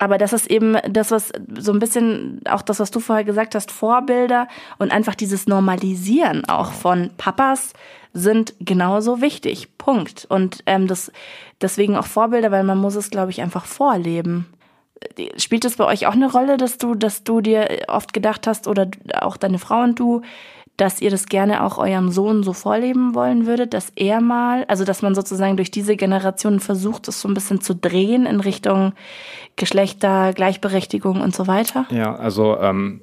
Aber das ist eben das, was so ein bisschen auch das, was du vorher gesagt hast, Vorbilder und einfach dieses Normalisieren auch von Papas sind genauso wichtig. Punkt. Und ähm, das deswegen auch Vorbilder, weil man muss es, glaube ich, einfach vorleben. Spielt es bei euch auch eine Rolle, dass du, dass du dir oft gedacht hast oder auch deine Frau und du, dass ihr das gerne auch eurem Sohn so vorleben wollen würdet, dass er mal, also dass man sozusagen durch diese Generation versucht, es so ein bisschen zu drehen in Richtung Geschlechter, Gleichberechtigung und so weiter? Ja, also ähm,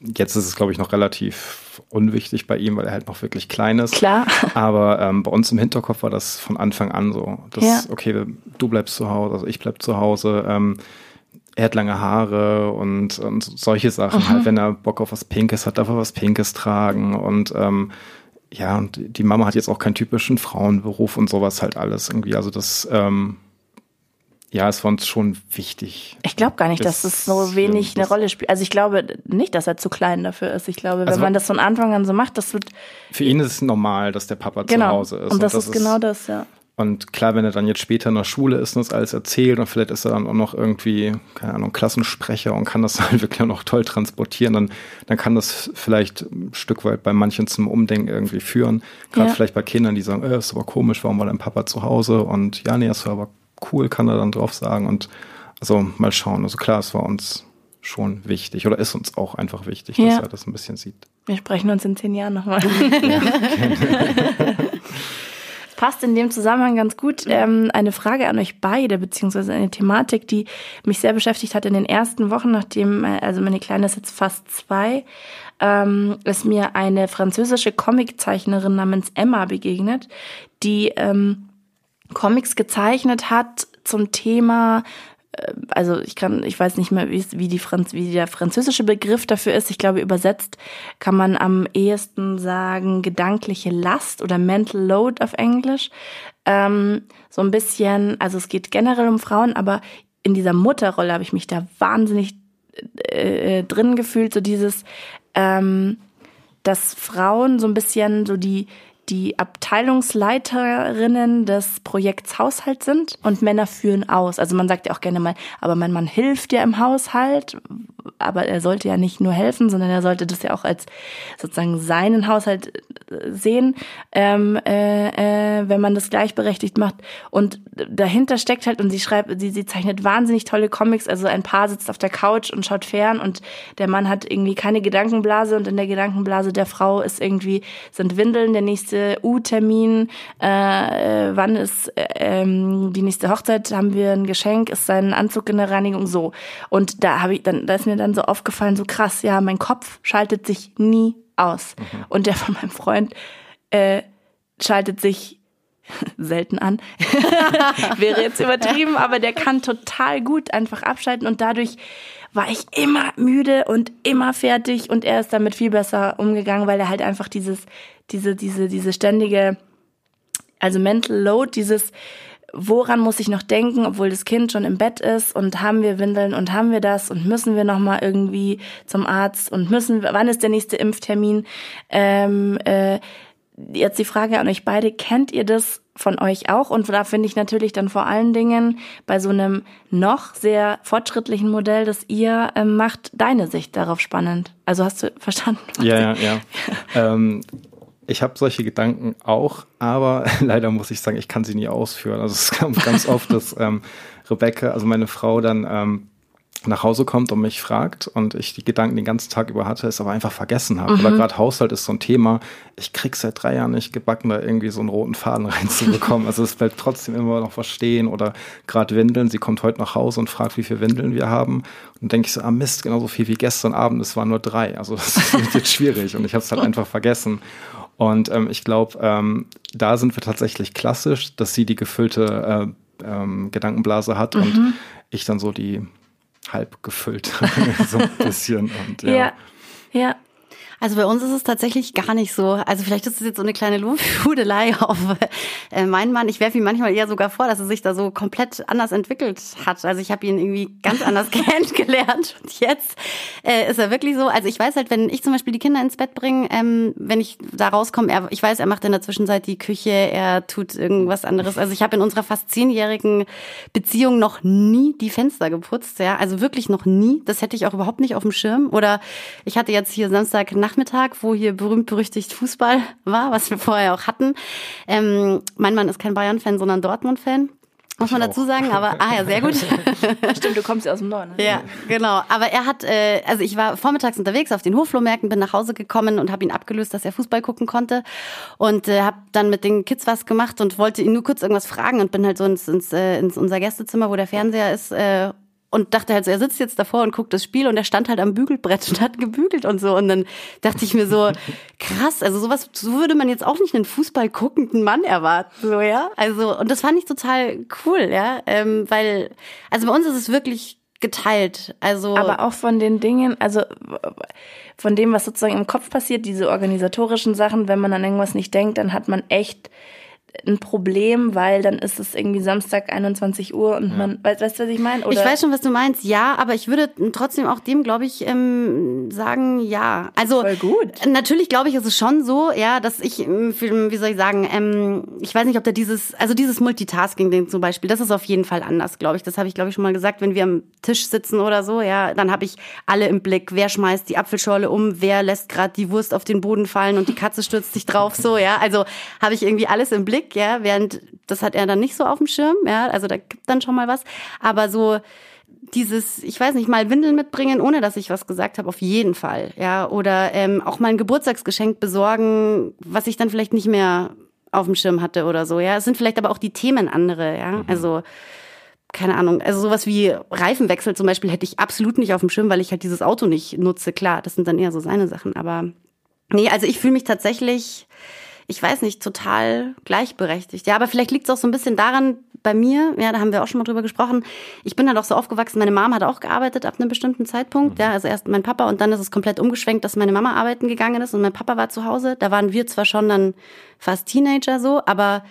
jetzt ist es, glaube ich, noch relativ unwichtig bei ihm, weil er halt noch wirklich klein ist. Klar. (laughs) Aber ähm, bei uns im Hinterkopf war das von Anfang an so. Dass, ja. okay, du bleibst zu Hause, also ich bleib zu Hause. Ähm, er hat lange Haare und, und solche Sachen. Halt, wenn er Bock auf was Pinkes hat, darf er was Pinkes tragen. Und ähm, ja, und die Mama hat jetzt auch keinen typischen Frauenberuf und sowas halt alles irgendwie. Also das, ähm, ja, es war uns schon wichtig. Ich glaube gar nicht, dass es so wenig eine Rolle spielt. Also ich glaube nicht, dass er zu klein dafür ist. Ich glaube, wenn also, man das von Anfang an so macht, das wird. Für ihn ist es normal, dass der Papa genau. zu Hause ist. Und das, und das ist genau das, ja. Und klar, wenn er dann jetzt später in der Schule ist und das alles erzählt und vielleicht ist er dann auch noch irgendwie, keine Ahnung, Klassensprecher und kann das (laughs) halt wirklich auch noch toll transportieren, dann, dann kann das vielleicht ein Stück weit bei manchen zum Umdenken irgendwie führen. Gerade ja. vielleicht bei Kindern, die sagen, äh, ist aber komisch, warum war dein Papa zu Hause? Und ja, nee, ist aber cool, kann er dann drauf sagen. Und also mal schauen. Also klar, es war uns schon wichtig oder ist uns auch einfach wichtig, ja. dass er das ein bisschen sieht. Wir sprechen uns in zehn Jahren nochmal. Ja. (laughs) passt in dem Zusammenhang ganz gut ähm, eine Frage an euch beide, beziehungsweise eine Thematik, die mich sehr beschäftigt hat in den ersten Wochen, nachdem, äh, also meine Kleine ist jetzt fast zwei, ähm, ist mir eine französische Comiczeichnerin namens Emma begegnet, die ähm, Comics gezeichnet hat zum Thema also ich kann, ich weiß nicht mehr, wie, wie, die Franz, wie der französische Begriff dafür ist. Ich glaube, übersetzt kann man am ehesten sagen gedankliche Last oder Mental Load auf Englisch. Ähm, so ein bisschen, also es geht generell um Frauen, aber in dieser Mutterrolle habe ich mich da wahnsinnig äh, äh drin gefühlt, so dieses, ähm, dass Frauen so ein bisschen so die die Abteilungsleiterinnen des Projekts Haushalt sind und Männer führen aus. Also man sagt ja auch gerne mal, aber mein Mann hilft ja im Haushalt, aber er sollte ja nicht nur helfen, sondern er sollte das ja auch als sozusagen seinen Haushalt äh, sehen, ähm, äh, äh, wenn man das gleichberechtigt macht. Und dahinter steckt halt, und sie schreibt, sie, sie zeichnet wahnsinnig tolle Comics, also ein Paar sitzt auf der Couch und schaut fern und der Mann hat irgendwie keine Gedankenblase und in der Gedankenblase der Frau ist irgendwie, sind Windeln der nächste U-Termin, äh, wann ist äh, ähm, die nächste Hochzeit, haben wir ein Geschenk, ist sein Anzug in der Reinigung so. Und da habe ich dann, da ist mir dann so aufgefallen, so krass, ja, mein Kopf schaltet sich nie aus. Mhm. Und der von meinem Freund äh, schaltet sich (laughs) selten an. (laughs) Wäre jetzt übertrieben, aber der kann total gut einfach abschalten und dadurch war ich immer müde und immer fertig und er ist damit viel besser umgegangen, weil er halt einfach dieses, diese, diese, diese ständige, also Mental Load, dieses, woran muss ich noch denken, obwohl das Kind schon im Bett ist und haben wir Windeln und haben wir das und müssen wir noch mal irgendwie zum Arzt und müssen, wann ist der nächste Impftermin? Ähm, äh, jetzt die Frage an euch beide, kennt ihr das von euch auch? Und da finde ich natürlich dann vor allen Dingen bei so einem noch sehr fortschrittlichen Modell, das ihr ähm, macht, deine Sicht darauf spannend. Also hast du verstanden? Ja, ja, ja. (laughs) ähm, ich habe solche Gedanken auch, aber (laughs) leider muss ich sagen, ich kann sie nie ausführen. Also es kam ganz oft, dass ähm, Rebecca, also meine Frau, dann ähm, nach Hause kommt und mich fragt und ich die Gedanken den ganzen Tag über hatte, es aber einfach vergessen habe. Mhm. Oder gerade Haushalt ist so ein Thema. Ich krieg seit drei Jahren nicht gebacken, da irgendwie so einen roten Faden (laughs) reinzubekommen. also es bleibt trotzdem immer noch was stehen. Oder gerade Windeln. Sie kommt heute nach Hause und fragt, wie viele Windeln wir haben. Und denke ich so, ah Mist, genauso viel wie gestern Abend. Es waren nur drei. Also (laughs) das wird jetzt schwierig und ich habe es halt einfach vergessen. Und ähm, ich glaube, ähm, da sind wir tatsächlich klassisch, dass sie die gefüllte äh, ähm, Gedankenblase hat mhm. und ich dann so die halb gefüllt (laughs) so ein bisschen. Und, ja. ja. Ja, also bei uns ist es tatsächlich gar nicht so. Also vielleicht ist es jetzt so eine kleine Lobhudelei auf äh, meinen Mann. Ich werfe ihm manchmal eher sogar vor, dass er sich da so komplett anders entwickelt hat. Also ich habe ihn irgendwie ganz anders (laughs) kennengelernt. Und jetzt äh, ist er wirklich so. Also ich weiß halt, wenn ich zum Beispiel die Kinder ins Bett bringe, ähm, wenn ich da rauskomme, er, ich weiß, er macht in der Zwischenzeit die Küche, er tut irgendwas anderes. Also ich habe in unserer fast zehnjährigen Beziehung noch nie die Fenster geputzt. Ja, also wirklich noch nie. Das hätte ich auch überhaupt nicht auf dem Schirm. Oder ich hatte jetzt hier Samstag Nachmittag, wo hier berühmt-berüchtigt Fußball war, was wir vorher auch hatten. Ähm, mein Mann ist kein Bayern-Fan, sondern Dortmund-Fan. Muss man dazu sagen, aber ah ja, sehr gut. (laughs) Stimmt, du kommst ja aus dem Norden. Ne? Ja, genau. Aber er hat, äh, also ich war vormittags unterwegs auf den Hoflohmärkten, bin nach Hause gekommen und habe ihn abgelöst, dass er Fußball gucken konnte und äh, habe dann mit den Kids was gemacht und wollte ihn nur kurz irgendwas fragen und bin halt so ins, ins, äh, ins unser Gästezimmer, wo der Fernseher ist, äh, und dachte halt so, er sitzt jetzt davor und guckt das Spiel und er stand halt am Bügelbrett und hat gebügelt und so. Und dann dachte ich mir so, krass, also sowas, so würde man jetzt auch nicht einen Fußball guckenden Mann erwarten, so, ja. Also, und das fand ich total cool, ja, ähm, weil, also bei uns ist es wirklich geteilt, also. Aber auch von den Dingen, also, von dem, was sozusagen im Kopf passiert, diese organisatorischen Sachen, wenn man an irgendwas nicht denkt, dann hat man echt ein Problem, weil dann ist es irgendwie Samstag 21 Uhr und ja. man, weißt, du, was ich meine? Ich weiß schon, was du meinst, ja, aber ich würde trotzdem auch dem, glaube ich, ähm, sagen, ja. Also Voll gut. natürlich glaube ich, ist es schon so, ja, dass ich, ähm, wie soll ich sagen, ähm, ich weiß nicht, ob da dieses, also dieses Multitasking-Ding zum Beispiel, das ist auf jeden Fall anders, glaube ich. Das habe ich, glaube ich, schon mal gesagt, wenn wir am Tisch sitzen oder so, ja, dann habe ich alle im Blick. Wer schmeißt die Apfelschorle um, wer lässt gerade die Wurst auf den Boden fallen und die Katze stürzt sich drauf, so, ja. Also habe ich irgendwie alles im Blick Blick, ja, während das hat er dann nicht so auf dem Schirm, ja, also da gibt dann schon mal was, aber so dieses, ich weiß nicht, mal Windeln mitbringen, ohne dass ich was gesagt habe, auf jeden Fall, ja, oder ähm, auch mal ein Geburtstagsgeschenk besorgen, was ich dann vielleicht nicht mehr auf dem Schirm hatte oder so, ja. Es sind vielleicht aber auch die Themen andere, ja, mhm. also keine Ahnung, also sowas wie Reifenwechsel zum Beispiel hätte ich absolut nicht auf dem Schirm, weil ich halt dieses Auto nicht nutze. Klar, das sind dann eher so seine Sachen, aber nee, also ich fühle mich tatsächlich ich weiß nicht, total gleichberechtigt. Ja, aber vielleicht liegt es auch so ein bisschen daran, bei mir, ja, da haben wir auch schon mal drüber gesprochen, ich bin halt auch so aufgewachsen, meine Mama hat auch gearbeitet ab einem bestimmten Zeitpunkt, mhm. ja, also erst mein Papa und dann ist es komplett umgeschwenkt, dass meine Mama arbeiten gegangen ist und mein Papa war zu Hause. Da waren wir zwar schon dann fast Teenager so, aber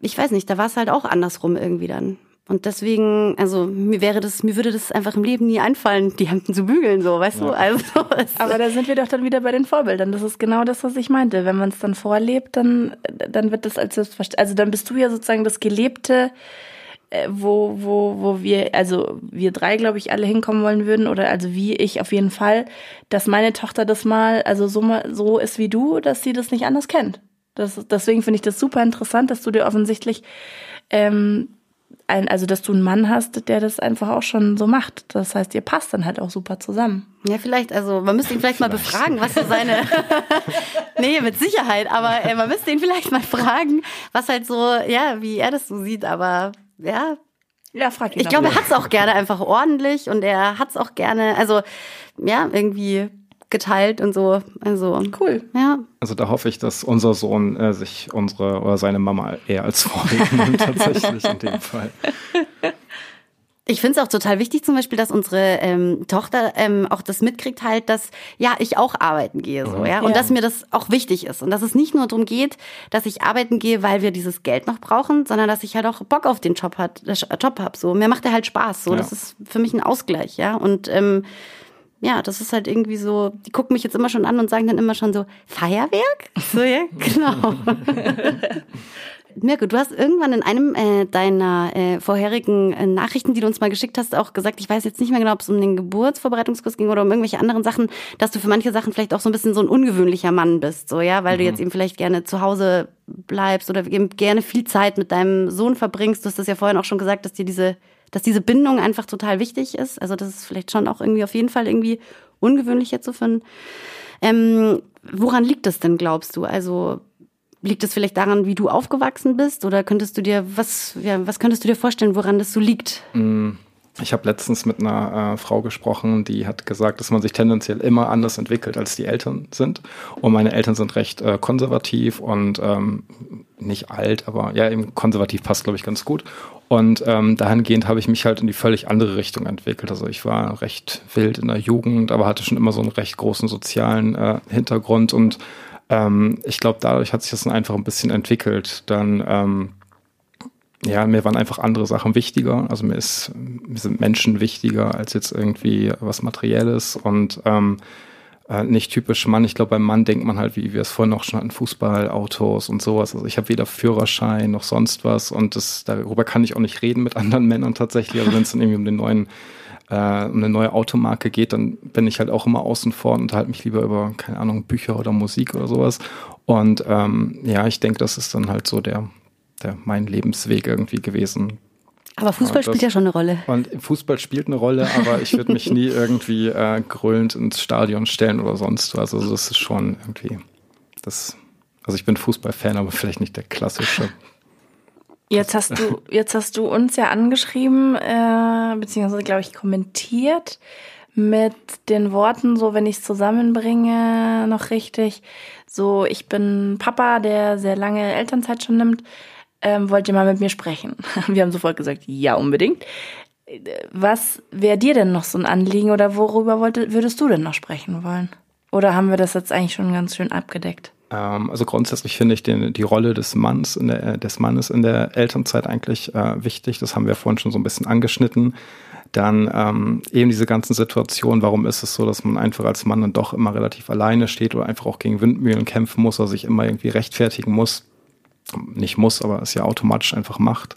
ich weiß nicht, da war es halt auch andersrum irgendwie dann. Und deswegen, also mir wäre das, mir würde das einfach im Leben nie einfallen, die Hemden zu bügeln, so, weißt ja. du? Also, (laughs) Aber da sind wir doch dann wieder bei den Vorbildern. Das ist genau das, was ich meinte. Wenn man es dann vorlebt, dann, dann wird das als selbstverständlich. Also dann bist du ja sozusagen das gelebte, äh, wo, wo, wo wir, also wir drei, glaube ich, alle hinkommen wollen würden, oder also wie ich auf jeden Fall, dass meine Tochter das mal, also so mal so ist wie du, dass sie das nicht anders kennt. Das, deswegen finde ich das super interessant, dass du dir offensichtlich ähm, ein, also dass du einen Mann hast, der das einfach auch schon so macht. Das heißt, ihr passt dann halt auch super zusammen. Ja, vielleicht, also man müsste ihn vielleicht, vielleicht. mal befragen, was so seine (laughs) Nee, mit Sicherheit, aber äh, man müsste ihn vielleicht mal fragen, was halt so, ja, wie er das so sieht, aber ja. Ja, frag ihn. Ich glaube, er hat es auch gerne einfach ordentlich und er hat es auch gerne, also ja, irgendwie geteilt und so. Also cool. Ja. Also da hoffe ich, dass unser Sohn äh, sich unsere oder seine Mama eher als Vorbild (laughs) nimmt, tatsächlich in dem Fall. Ich finde es auch total wichtig zum Beispiel, dass unsere ähm, Tochter ähm, auch das mitkriegt halt, dass ja ich auch arbeiten gehe so ja und ja. dass mir das auch wichtig ist und dass es nicht nur darum geht, dass ich arbeiten gehe, weil wir dieses Geld noch brauchen, sondern dass ich halt auch Bock auf den Job hat, äh, Job hab so mir macht der halt Spaß so ja. das ist für mich ein Ausgleich ja und ähm, ja, das ist halt irgendwie so, die gucken mich jetzt immer schon an und sagen dann immer schon so, Feuerwerk? So, ja, (laughs) genau. Mirko, du hast irgendwann in einem äh, deiner äh, vorherigen äh, Nachrichten, die du uns mal geschickt hast, auch gesagt, ich weiß jetzt nicht mehr genau, ob es um den Geburtsvorbereitungskurs ging oder um irgendwelche anderen Sachen, dass du für manche Sachen vielleicht auch so ein bisschen so ein ungewöhnlicher Mann bist, so ja, weil mhm. du jetzt eben vielleicht gerne zu Hause bleibst oder eben gerne viel Zeit mit deinem Sohn verbringst. Du hast das ja vorhin auch schon gesagt, dass dir diese dass diese Bindung einfach total wichtig ist. Also das ist vielleicht schon auch irgendwie auf jeden Fall irgendwie ungewöhnlich jetzt so für ähm, Woran liegt das denn, glaubst du? Also liegt es vielleicht daran, wie du aufgewachsen bist? Oder könntest du dir, was, ja, was könntest du dir vorstellen, woran das so liegt? Mm, Ich habe letztens mit einer äh, Frau gesprochen, die hat gesagt, dass man sich tendenziell immer anders entwickelt, als die Eltern sind. Und meine Eltern sind recht äh, konservativ und ähm, nicht alt, aber ja, eben konservativ passt, glaube ich, ganz gut. Und ähm, dahingehend habe ich mich halt in die völlig andere Richtung entwickelt. Also ich war recht wild in der Jugend, aber hatte schon immer so einen recht großen sozialen äh, Hintergrund. Und ähm, ich glaube, dadurch hat sich das dann einfach ein bisschen entwickelt. Dann ähm, ja, mir waren einfach andere Sachen wichtiger. Also mir ist, mir sind Menschen wichtiger als jetzt irgendwie was Materielles und ähm, äh, nicht typisch Mann. Ich glaube, beim Mann denkt man halt, wie wir es vorhin noch schon hatten, Fußball, Autos und sowas. Also ich habe weder Führerschein noch sonst was und das, darüber kann ich auch nicht reden mit (laughs) anderen Männern tatsächlich. Also wenn es dann irgendwie um den neuen äh, um eine neue Automarke geht, dann bin ich halt auch immer außen vor und unterhalte mich lieber über, keine Ahnung, Bücher oder Musik oder sowas. Und ähm, ja, ich denke, das ist dann halt so der, der, mein Lebensweg irgendwie gewesen. Aber Fußball spielt ja schon eine Rolle. Und Fußball spielt eine Rolle, aber ich würde mich nie irgendwie äh, grölend ins Stadion stellen oder sonst was. Also das ist schon irgendwie das. Also ich bin Fußballfan, aber vielleicht nicht der klassische. Jetzt hast du, (laughs) jetzt hast du uns ja angeschrieben, äh, beziehungsweise glaube ich kommentiert mit den Worten, so wenn ich es zusammenbringe, noch richtig. So, ich bin Papa, der sehr lange Elternzeit schon nimmt ähm, wollt ihr mal mit mir sprechen? (laughs) Wir haben sofort gesagt, ja, unbedingt. Was wäre dir denn noch so ein Anliegen oder worüber wollte, würdest du denn noch sprechen wollen? Oder haben wir das jetzt eigentlich schon ganz schön abgedeckt? Ähm, also grundsätzlich finde ich den, die Rolle des Manns in der, des Mannes in der Elternzeit eigentlich äh, wichtig. Das haben wir vorhin schon so ein bisschen angeschnitten. Dann ähm, eben diese ganzen Situationen, warum ist es so, dass man einfach als Mann dann doch immer relativ alleine steht oder einfach auch gegen Windmühlen kämpfen muss oder sich immer irgendwie rechtfertigen muss nicht muss, aber es ja automatisch einfach macht.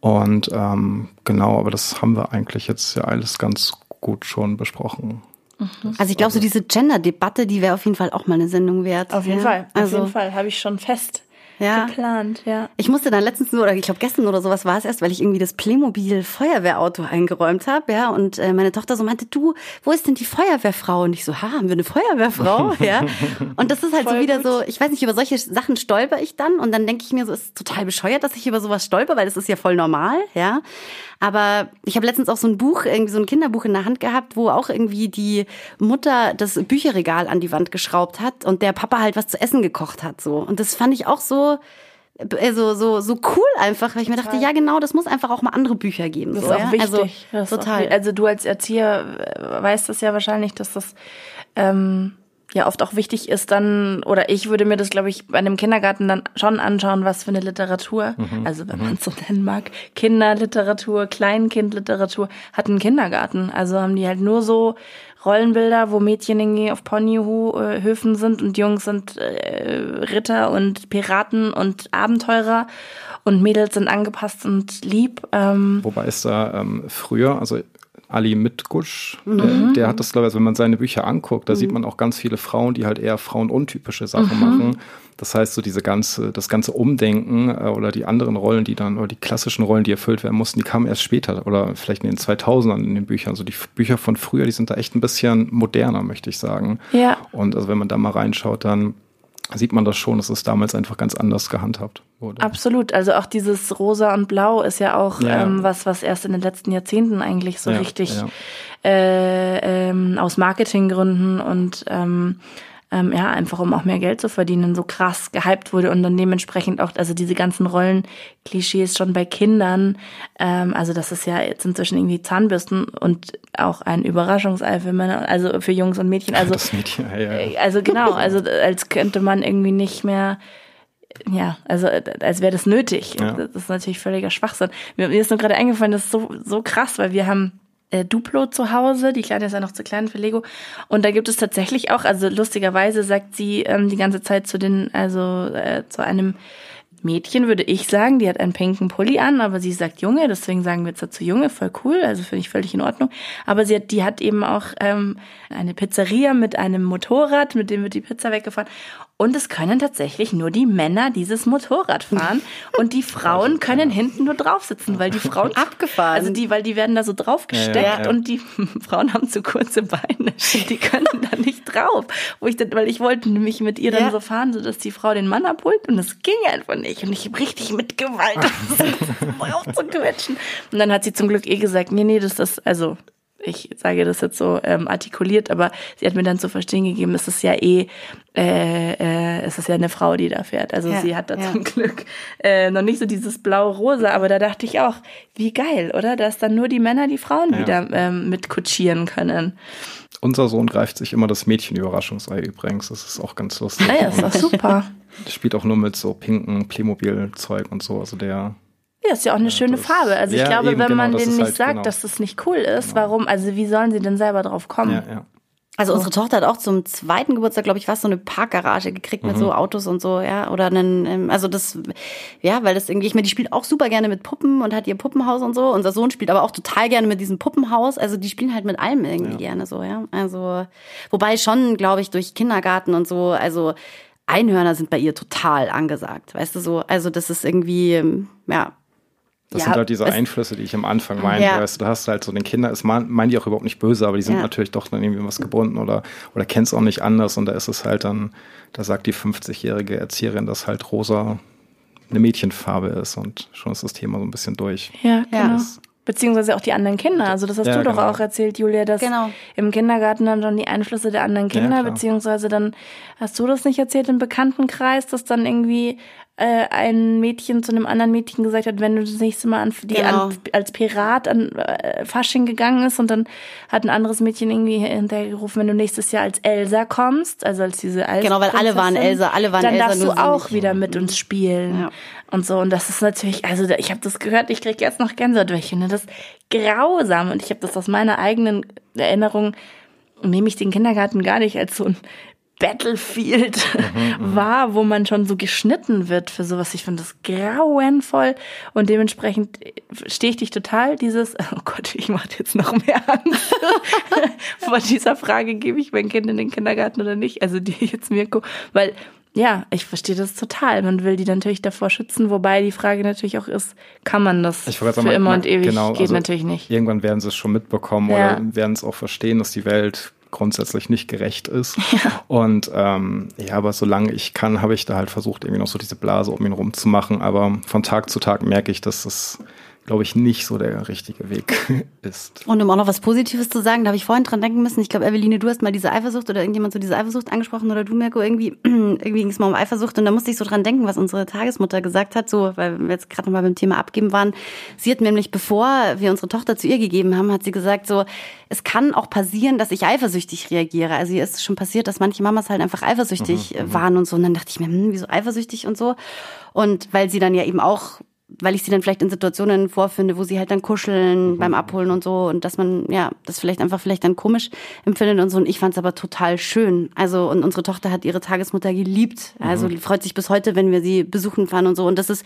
Und ähm, genau, aber das haben wir eigentlich jetzt ja alles ganz gut schon besprochen. Mhm. Also ich glaube, so diese Gender-Debatte, die wäre auf jeden Fall auch mal eine Sendung wert. Auf jeden ja? Fall, auf also, jeden Fall, habe ich schon fest ja. geplant, ja. Ich musste dann letztens nur, oder ich glaube gestern oder sowas war es erst, weil ich irgendwie das Playmobil Feuerwehrauto eingeräumt habe, ja, und äh, meine Tochter so meinte, du, wo ist denn die Feuerwehrfrau? Und ich so, ha, haben wir eine Feuerwehrfrau, (laughs) ja. Und das ist halt Voll so wieder gut. so, ich weiß nicht, über solche Sachen stolper ich dann und dann denke ich mir so, ist total bescheuert, dass ich über sowas stolper, weil das ist ja voll normal, ja. Aber ich habe letztens auch so ein Buch, irgendwie so ein Kinderbuch in der Hand gehabt, wo auch irgendwie die Mutter das Bücherregal an die Wand geschraubt hat und der Papa halt was zu essen gekocht hat, so. Und das fand ich auch so, also so so cool einfach, weil ich mir dachte, ja genau, das muss einfach auch mal andere Bücher geben. Das so, ist auch ja? wichtig. Also, total. Also du als Erzieher äh, weißt das ja wahrscheinlich, dass das ähm, ja oft auch wichtig ist dann, oder ich würde mir das, glaube ich, bei einem Kindergarten dann schon anschauen, was für eine Literatur, mhm. also wenn man es so nennen mag, Kinderliteratur, Kleinkindliteratur, hat einen Kindergarten. Also haben die halt nur so Rollenbilder, wo Mädchen irgendwie auf Ponyhöfen sind und Jungs sind äh, Ritter und Piraten und Abenteurer und Mädels sind angepasst und lieb. Ähm. Wobei es da ähm, früher, also Ali Mitgusch, mhm. der, der, hat das, glaube ich, also wenn man seine Bücher anguckt, da mhm. sieht man auch ganz viele Frauen, die halt eher frauenuntypische Sachen mhm. machen. Das heißt, so diese ganze, das ganze Umdenken äh, oder die anderen Rollen, die dann, oder die klassischen Rollen, die erfüllt werden mussten, die kamen erst später oder vielleicht in den 2000ern in den Büchern. Also die Bücher von früher, die sind da echt ein bisschen moderner, möchte ich sagen. Ja. Und also wenn man da mal reinschaut, dann sieht man das schon, dass es damals einfach ganz anders gehandhabt wurde. Absolut. Also auch dieses Rosa und Blau ist ja auch ja. Ähm, was, was erst in den letzten Jahrzehnten eigentlich so ja, richtig ja. Äh, ähm, aus Marketinggründen und ähm, ähm, ja, einfach um auch mehr Geld zu verdienen, so krass gehypt wurde und dann dementsprechend auch, also diese ganzen Rollenklischees schon bei Kindern, ähm, also das ist ja jetzt inzwischen irgendwie Zahnbürsten und auch ein Überraschungsei für Männer, also für Jungs und Mädchen, also, das Mädchen, ja. Äh, also genau, also als könnte man irgendwie nicht mehr ja, also als wäre das nötig. Ja. Das ist natürlich völliger Schwachsinn. Mir, ist nur gerade eingefallen, das ist so, so krass, weil wir haben äh, Duplo zu Hause. Die Kleine ist ja noch zu klein für Lego. Und da gibt es tatsächlich auch, also lustigerweise sagt sie ähm, die ganze Zeit zu den, also äh, zu einem Mädchen würde ich sagen, die hat einen pinken Pulli an, aber sie sagt Junge, deswegen sagen wir jetzt dazu Junge, voll cool, also finde ich völlig in Ordnung. Aber sie hat, die hat eben auch ähm, eine Pizzeria mit einem Motorrad, mit dem wird die Pizza weggefahren. Und es können tatsächlich nur die Männer dieses Motorrad fahren (laughs) und die Frauen können hinten nur drauf sitzen, weil die Frauen (laughs) Abgefahren. Also die, weil die werden da so draufgesteckt Ja, ja, ja. und die (laughs) Frauen haben zu kurze Beine. Die können da nicht drauf. Wo ich dann, weil ich wollte nämlich mit ihr dann Ja. so fahren, so dass die Frau den Mann abholt und es ging einfach nicht. Und ich habe richtig mit Gewalt aufzuquetschen. Und dann hat sie zum Glück eh gesagt, nee, nee, das ist, also ich sage das jetzt so ähm, artikuliert, aber sie hat mir dann zu verstehen gegeben, es ist ja eh, äh, äh, es ist ja eine Frau, die da fährt. Also Ja, sie hat da ja. zum Glück äh, noch nicht so dieses blau-rosa, aber da dachte ich auch, wie geil, oder? Dass dann nur die Männer die Frauen Ja. wieder ähm, mit kutschieren können. Unser Sohn greift sich immer das Mädchen-Überraschungsei übrigens. Das ist auch ganz lustig. Naja, ist doch super. Spielt auch nur mit so pinken Playmobil-Zeug und so. Also der. Ja, ist ja auch eine schöne das- Farbe. Also ich ja, glaube, eben, wenn genau, man denen nicht halt, sagt, genau. dass das nicht cool ist, warum, also wie sollen sie denn selber drauf kommen? Ja, ja. Also unsere Tochter hat auch zum zweiten Geburtstag, glaube ich, fast so eine Parkgarage gekriegt mit so Autos und so, ja. Oder einen, ähm, also das, ja, weil das irgendwie, ich meine, die spielt auch super gerne mit Puppen und hat ihr Puppenhaus und so. Unser Sohn spielt aber auch total gerne mit diesem Puppenhaus. Also die spielen halt mit allem irgendwie gerne so, ja. Also, wobei schon, glaube ich, durch Kindergarten und so, also Einhörner sind bei ihr total angesagt, weißt du so. Also das ist irgendwie, ähm, ja. Das Ja, sind halt diese es- Einflüsse, die ich am Anfang meinte. Ja. Weißt du, du hast halt so den Kindern, es meinen meinen die auch überhaupt nicht böse, aber die sind Ja. natürlich doch dann irgendwie was gebunden oder, oder kennen es auch nicht anders. Und da ist es halt dann, da sagt die 50-jährige Erzieherin, dass halt rosa eine Mädchenfarbe ist und schon ist das Thema so ein bisschen durch. Ja, Ja. genau. Beziehungsweise auch die anderen Kinder. Also das hast Ja, du doch genau. auch erzählt, Julia, dass Genau. im Kindergarten dann schon die Einflüsse der anderen Kinder, klar. beziehungsweise dann hast du das nicht erzählt im Bekanntenkreis, dass dann irgendwie äh, ein Mädchen zu einem anderen Mädchen gesagt hat, wenn du das nächste Mal an, die Genau. an, als Pirat an äh, Fasching gegangen ist und dann hat ein anderes Mädchen irgendwie hinterhergerufen, wenn du nächstes Jahr als Elsa kommst, also als diese Elsa. Genau, weil alle waren Elsa, alle waren dann Elsa, darfst nur du auch nicht. wieder mit uns spielen Ja. und so. Und das ist natürlich, also ich habe das gehört, ich krieg jetzt noch Gänsehaut, weil ich finde das grausam. Und ich habe das aus meiner eigenen Erinnerung, nehme ich den Kindergarten gar nicht als so ein Battlefield wahr, wo man schon so geschnitten wird für sowas. Ich finde das grauenvoll und dementsprechend stehe ich dich total dieses, (laughs) oh Gott, ich mache jetzt noch mehr Angst. (laughs) Vor dieser Frage, gebe ich mein Kind in den Kindergarten oder nicht? Also die jetzt Mirko, weil ja, ich verstehe das total. Man will die natürlich davor schützen, wobei die Frage natürlich auch ist, kann man das für sagen, immer man- und ewig? genau, Geht also natürlich nicht. Irgendwann werden sie es schon mitbekommen Ja. oder werden es auch verstehen, dass die Welt grundsätzlich nicht gerecht ist. (laughs) Und ähm, ja, aber solange ich kann, habe ich da halt versucht, irgendwie noch so diese Blase um ihn rum zu machen. Aber von Tag zu Tag merke ich, dass das, glaube ich, nicht so der richtige Weg (laughs) ist. Und um auch noch was Positives zu sagen, da habe ich vorhin dran denken müssen. Ich glaube, Eveline, du hast mal diese Eifersucht oder irgendjemand so diese Eifersucht angesprochen oder du, Mirko, irgendwie, (clears throat) irgendwie ging es mal um Eifersucht und da musste ich so dran denken, was unsere Tagesmutter gesagt hat, so, weil wir jetzt gerade noch mal beim Thema abgeben waren. Sie hat nämlich, bevor wir unsere Tochter zu ihr gegeben haben, hat sie gesagt, so, es kann auch passieren, dass ich eifersüchtig reagiere. Also ihr ist schon passiert, dass manche Mamas halt einfach eifersüchtig äh, waren und so. Und dann dachte ich mir, hm, wieso eifersüchtig und so? Und weil sie dann ja eben auch weil ich sie dann vielleicht in Situationen vorfinde, wo sie halt dann kuscheln beim Abholen und so und dass man ja das vielleicht einfach vielleicht dann komisch empfindet und so und ich fand es aber total schön. Also und unsere Tochter hat ihre Tagesmutter geliebt. Also die freut sich bis heute, wenn wir sie besuchen fahren und so und das ist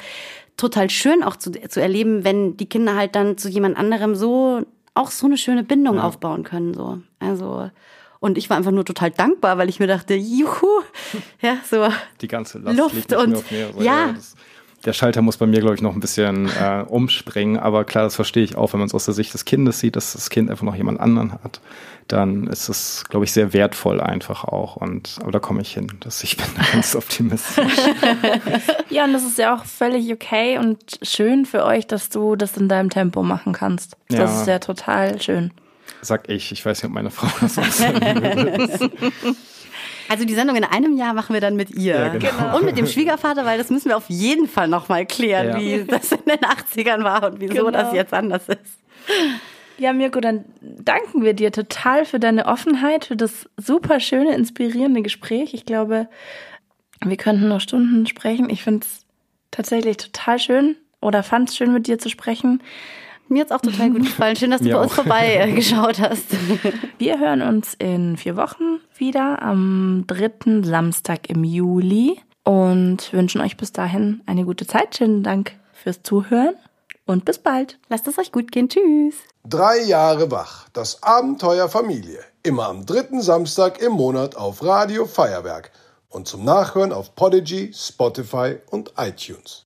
total schön auch zu, zu erleben, wenn die Kinder halt dann zu jemand anderem so auch so eine schöne Bindung aufbauen können so. Also und ich war einfach nur total dankbar, weil ich mir dachte, juhu, (laughs) ja, so Die ganze Last Luft und- mir. Also, ja. Der Schalter muss bei mir, glaube ich, noch ein bisschen äh, umspringen. Aber klar, das verstehe ich auch, wenn man es aus der Sicht des Kindes sieht, dass das Kind einfach noch jemand anderen hat. Dann ist es, glaube ich, sehr wertvoll einfach auch. Und aber da komme ich hin. Dass ich (laughs) bin ganz optimistisch. Ja, und das ist ja auch völlig okay und schön für euch, dass du das in deinem Tempo machen kannst. Das Ja. ist ja total schön. Sag ich. Ich weiß nicht, ob meine Frau das auch würde. (laughs) Also die Sendung in einem Jahr machen wir dann mit ihr. Ja, genau. Und mit dem Schwiegervater, weil das müssen wir auf jeden Fall nochmal klären, Ja. wie das in den 80ern war und wieso Genau. das jetzt anders ist. Ja, Mirko, dann danken wir dir total für deine Offenheit, für das super schöne, inspirierende Gespräch. Ich glaube, wir könnten noch Stunden sprechen. Ich finde es tatsächlich total schön oder fand es schön, mit dir zu sprechen. Mir hat's auch total gut (laughs) gefallen. Schön, dass du Mir bei uns auch. vorbei äh, (laughs) geschaut hast. Wir hören uns in vier Wochen wieder am dritten Samstag im Juli und wünschen euch bis dahin eine gute Zeit. Schönen Dank fürs Zuhören und bis bald. Lasst es euch gut gehen. Tschüss. Drei Jahre wach. Das Abenteuer Familie. Immer am dritten Samstag im Monat auf Radio Feuerwerk. und zum Nachhören auf Podigy, Spotify und iTunes.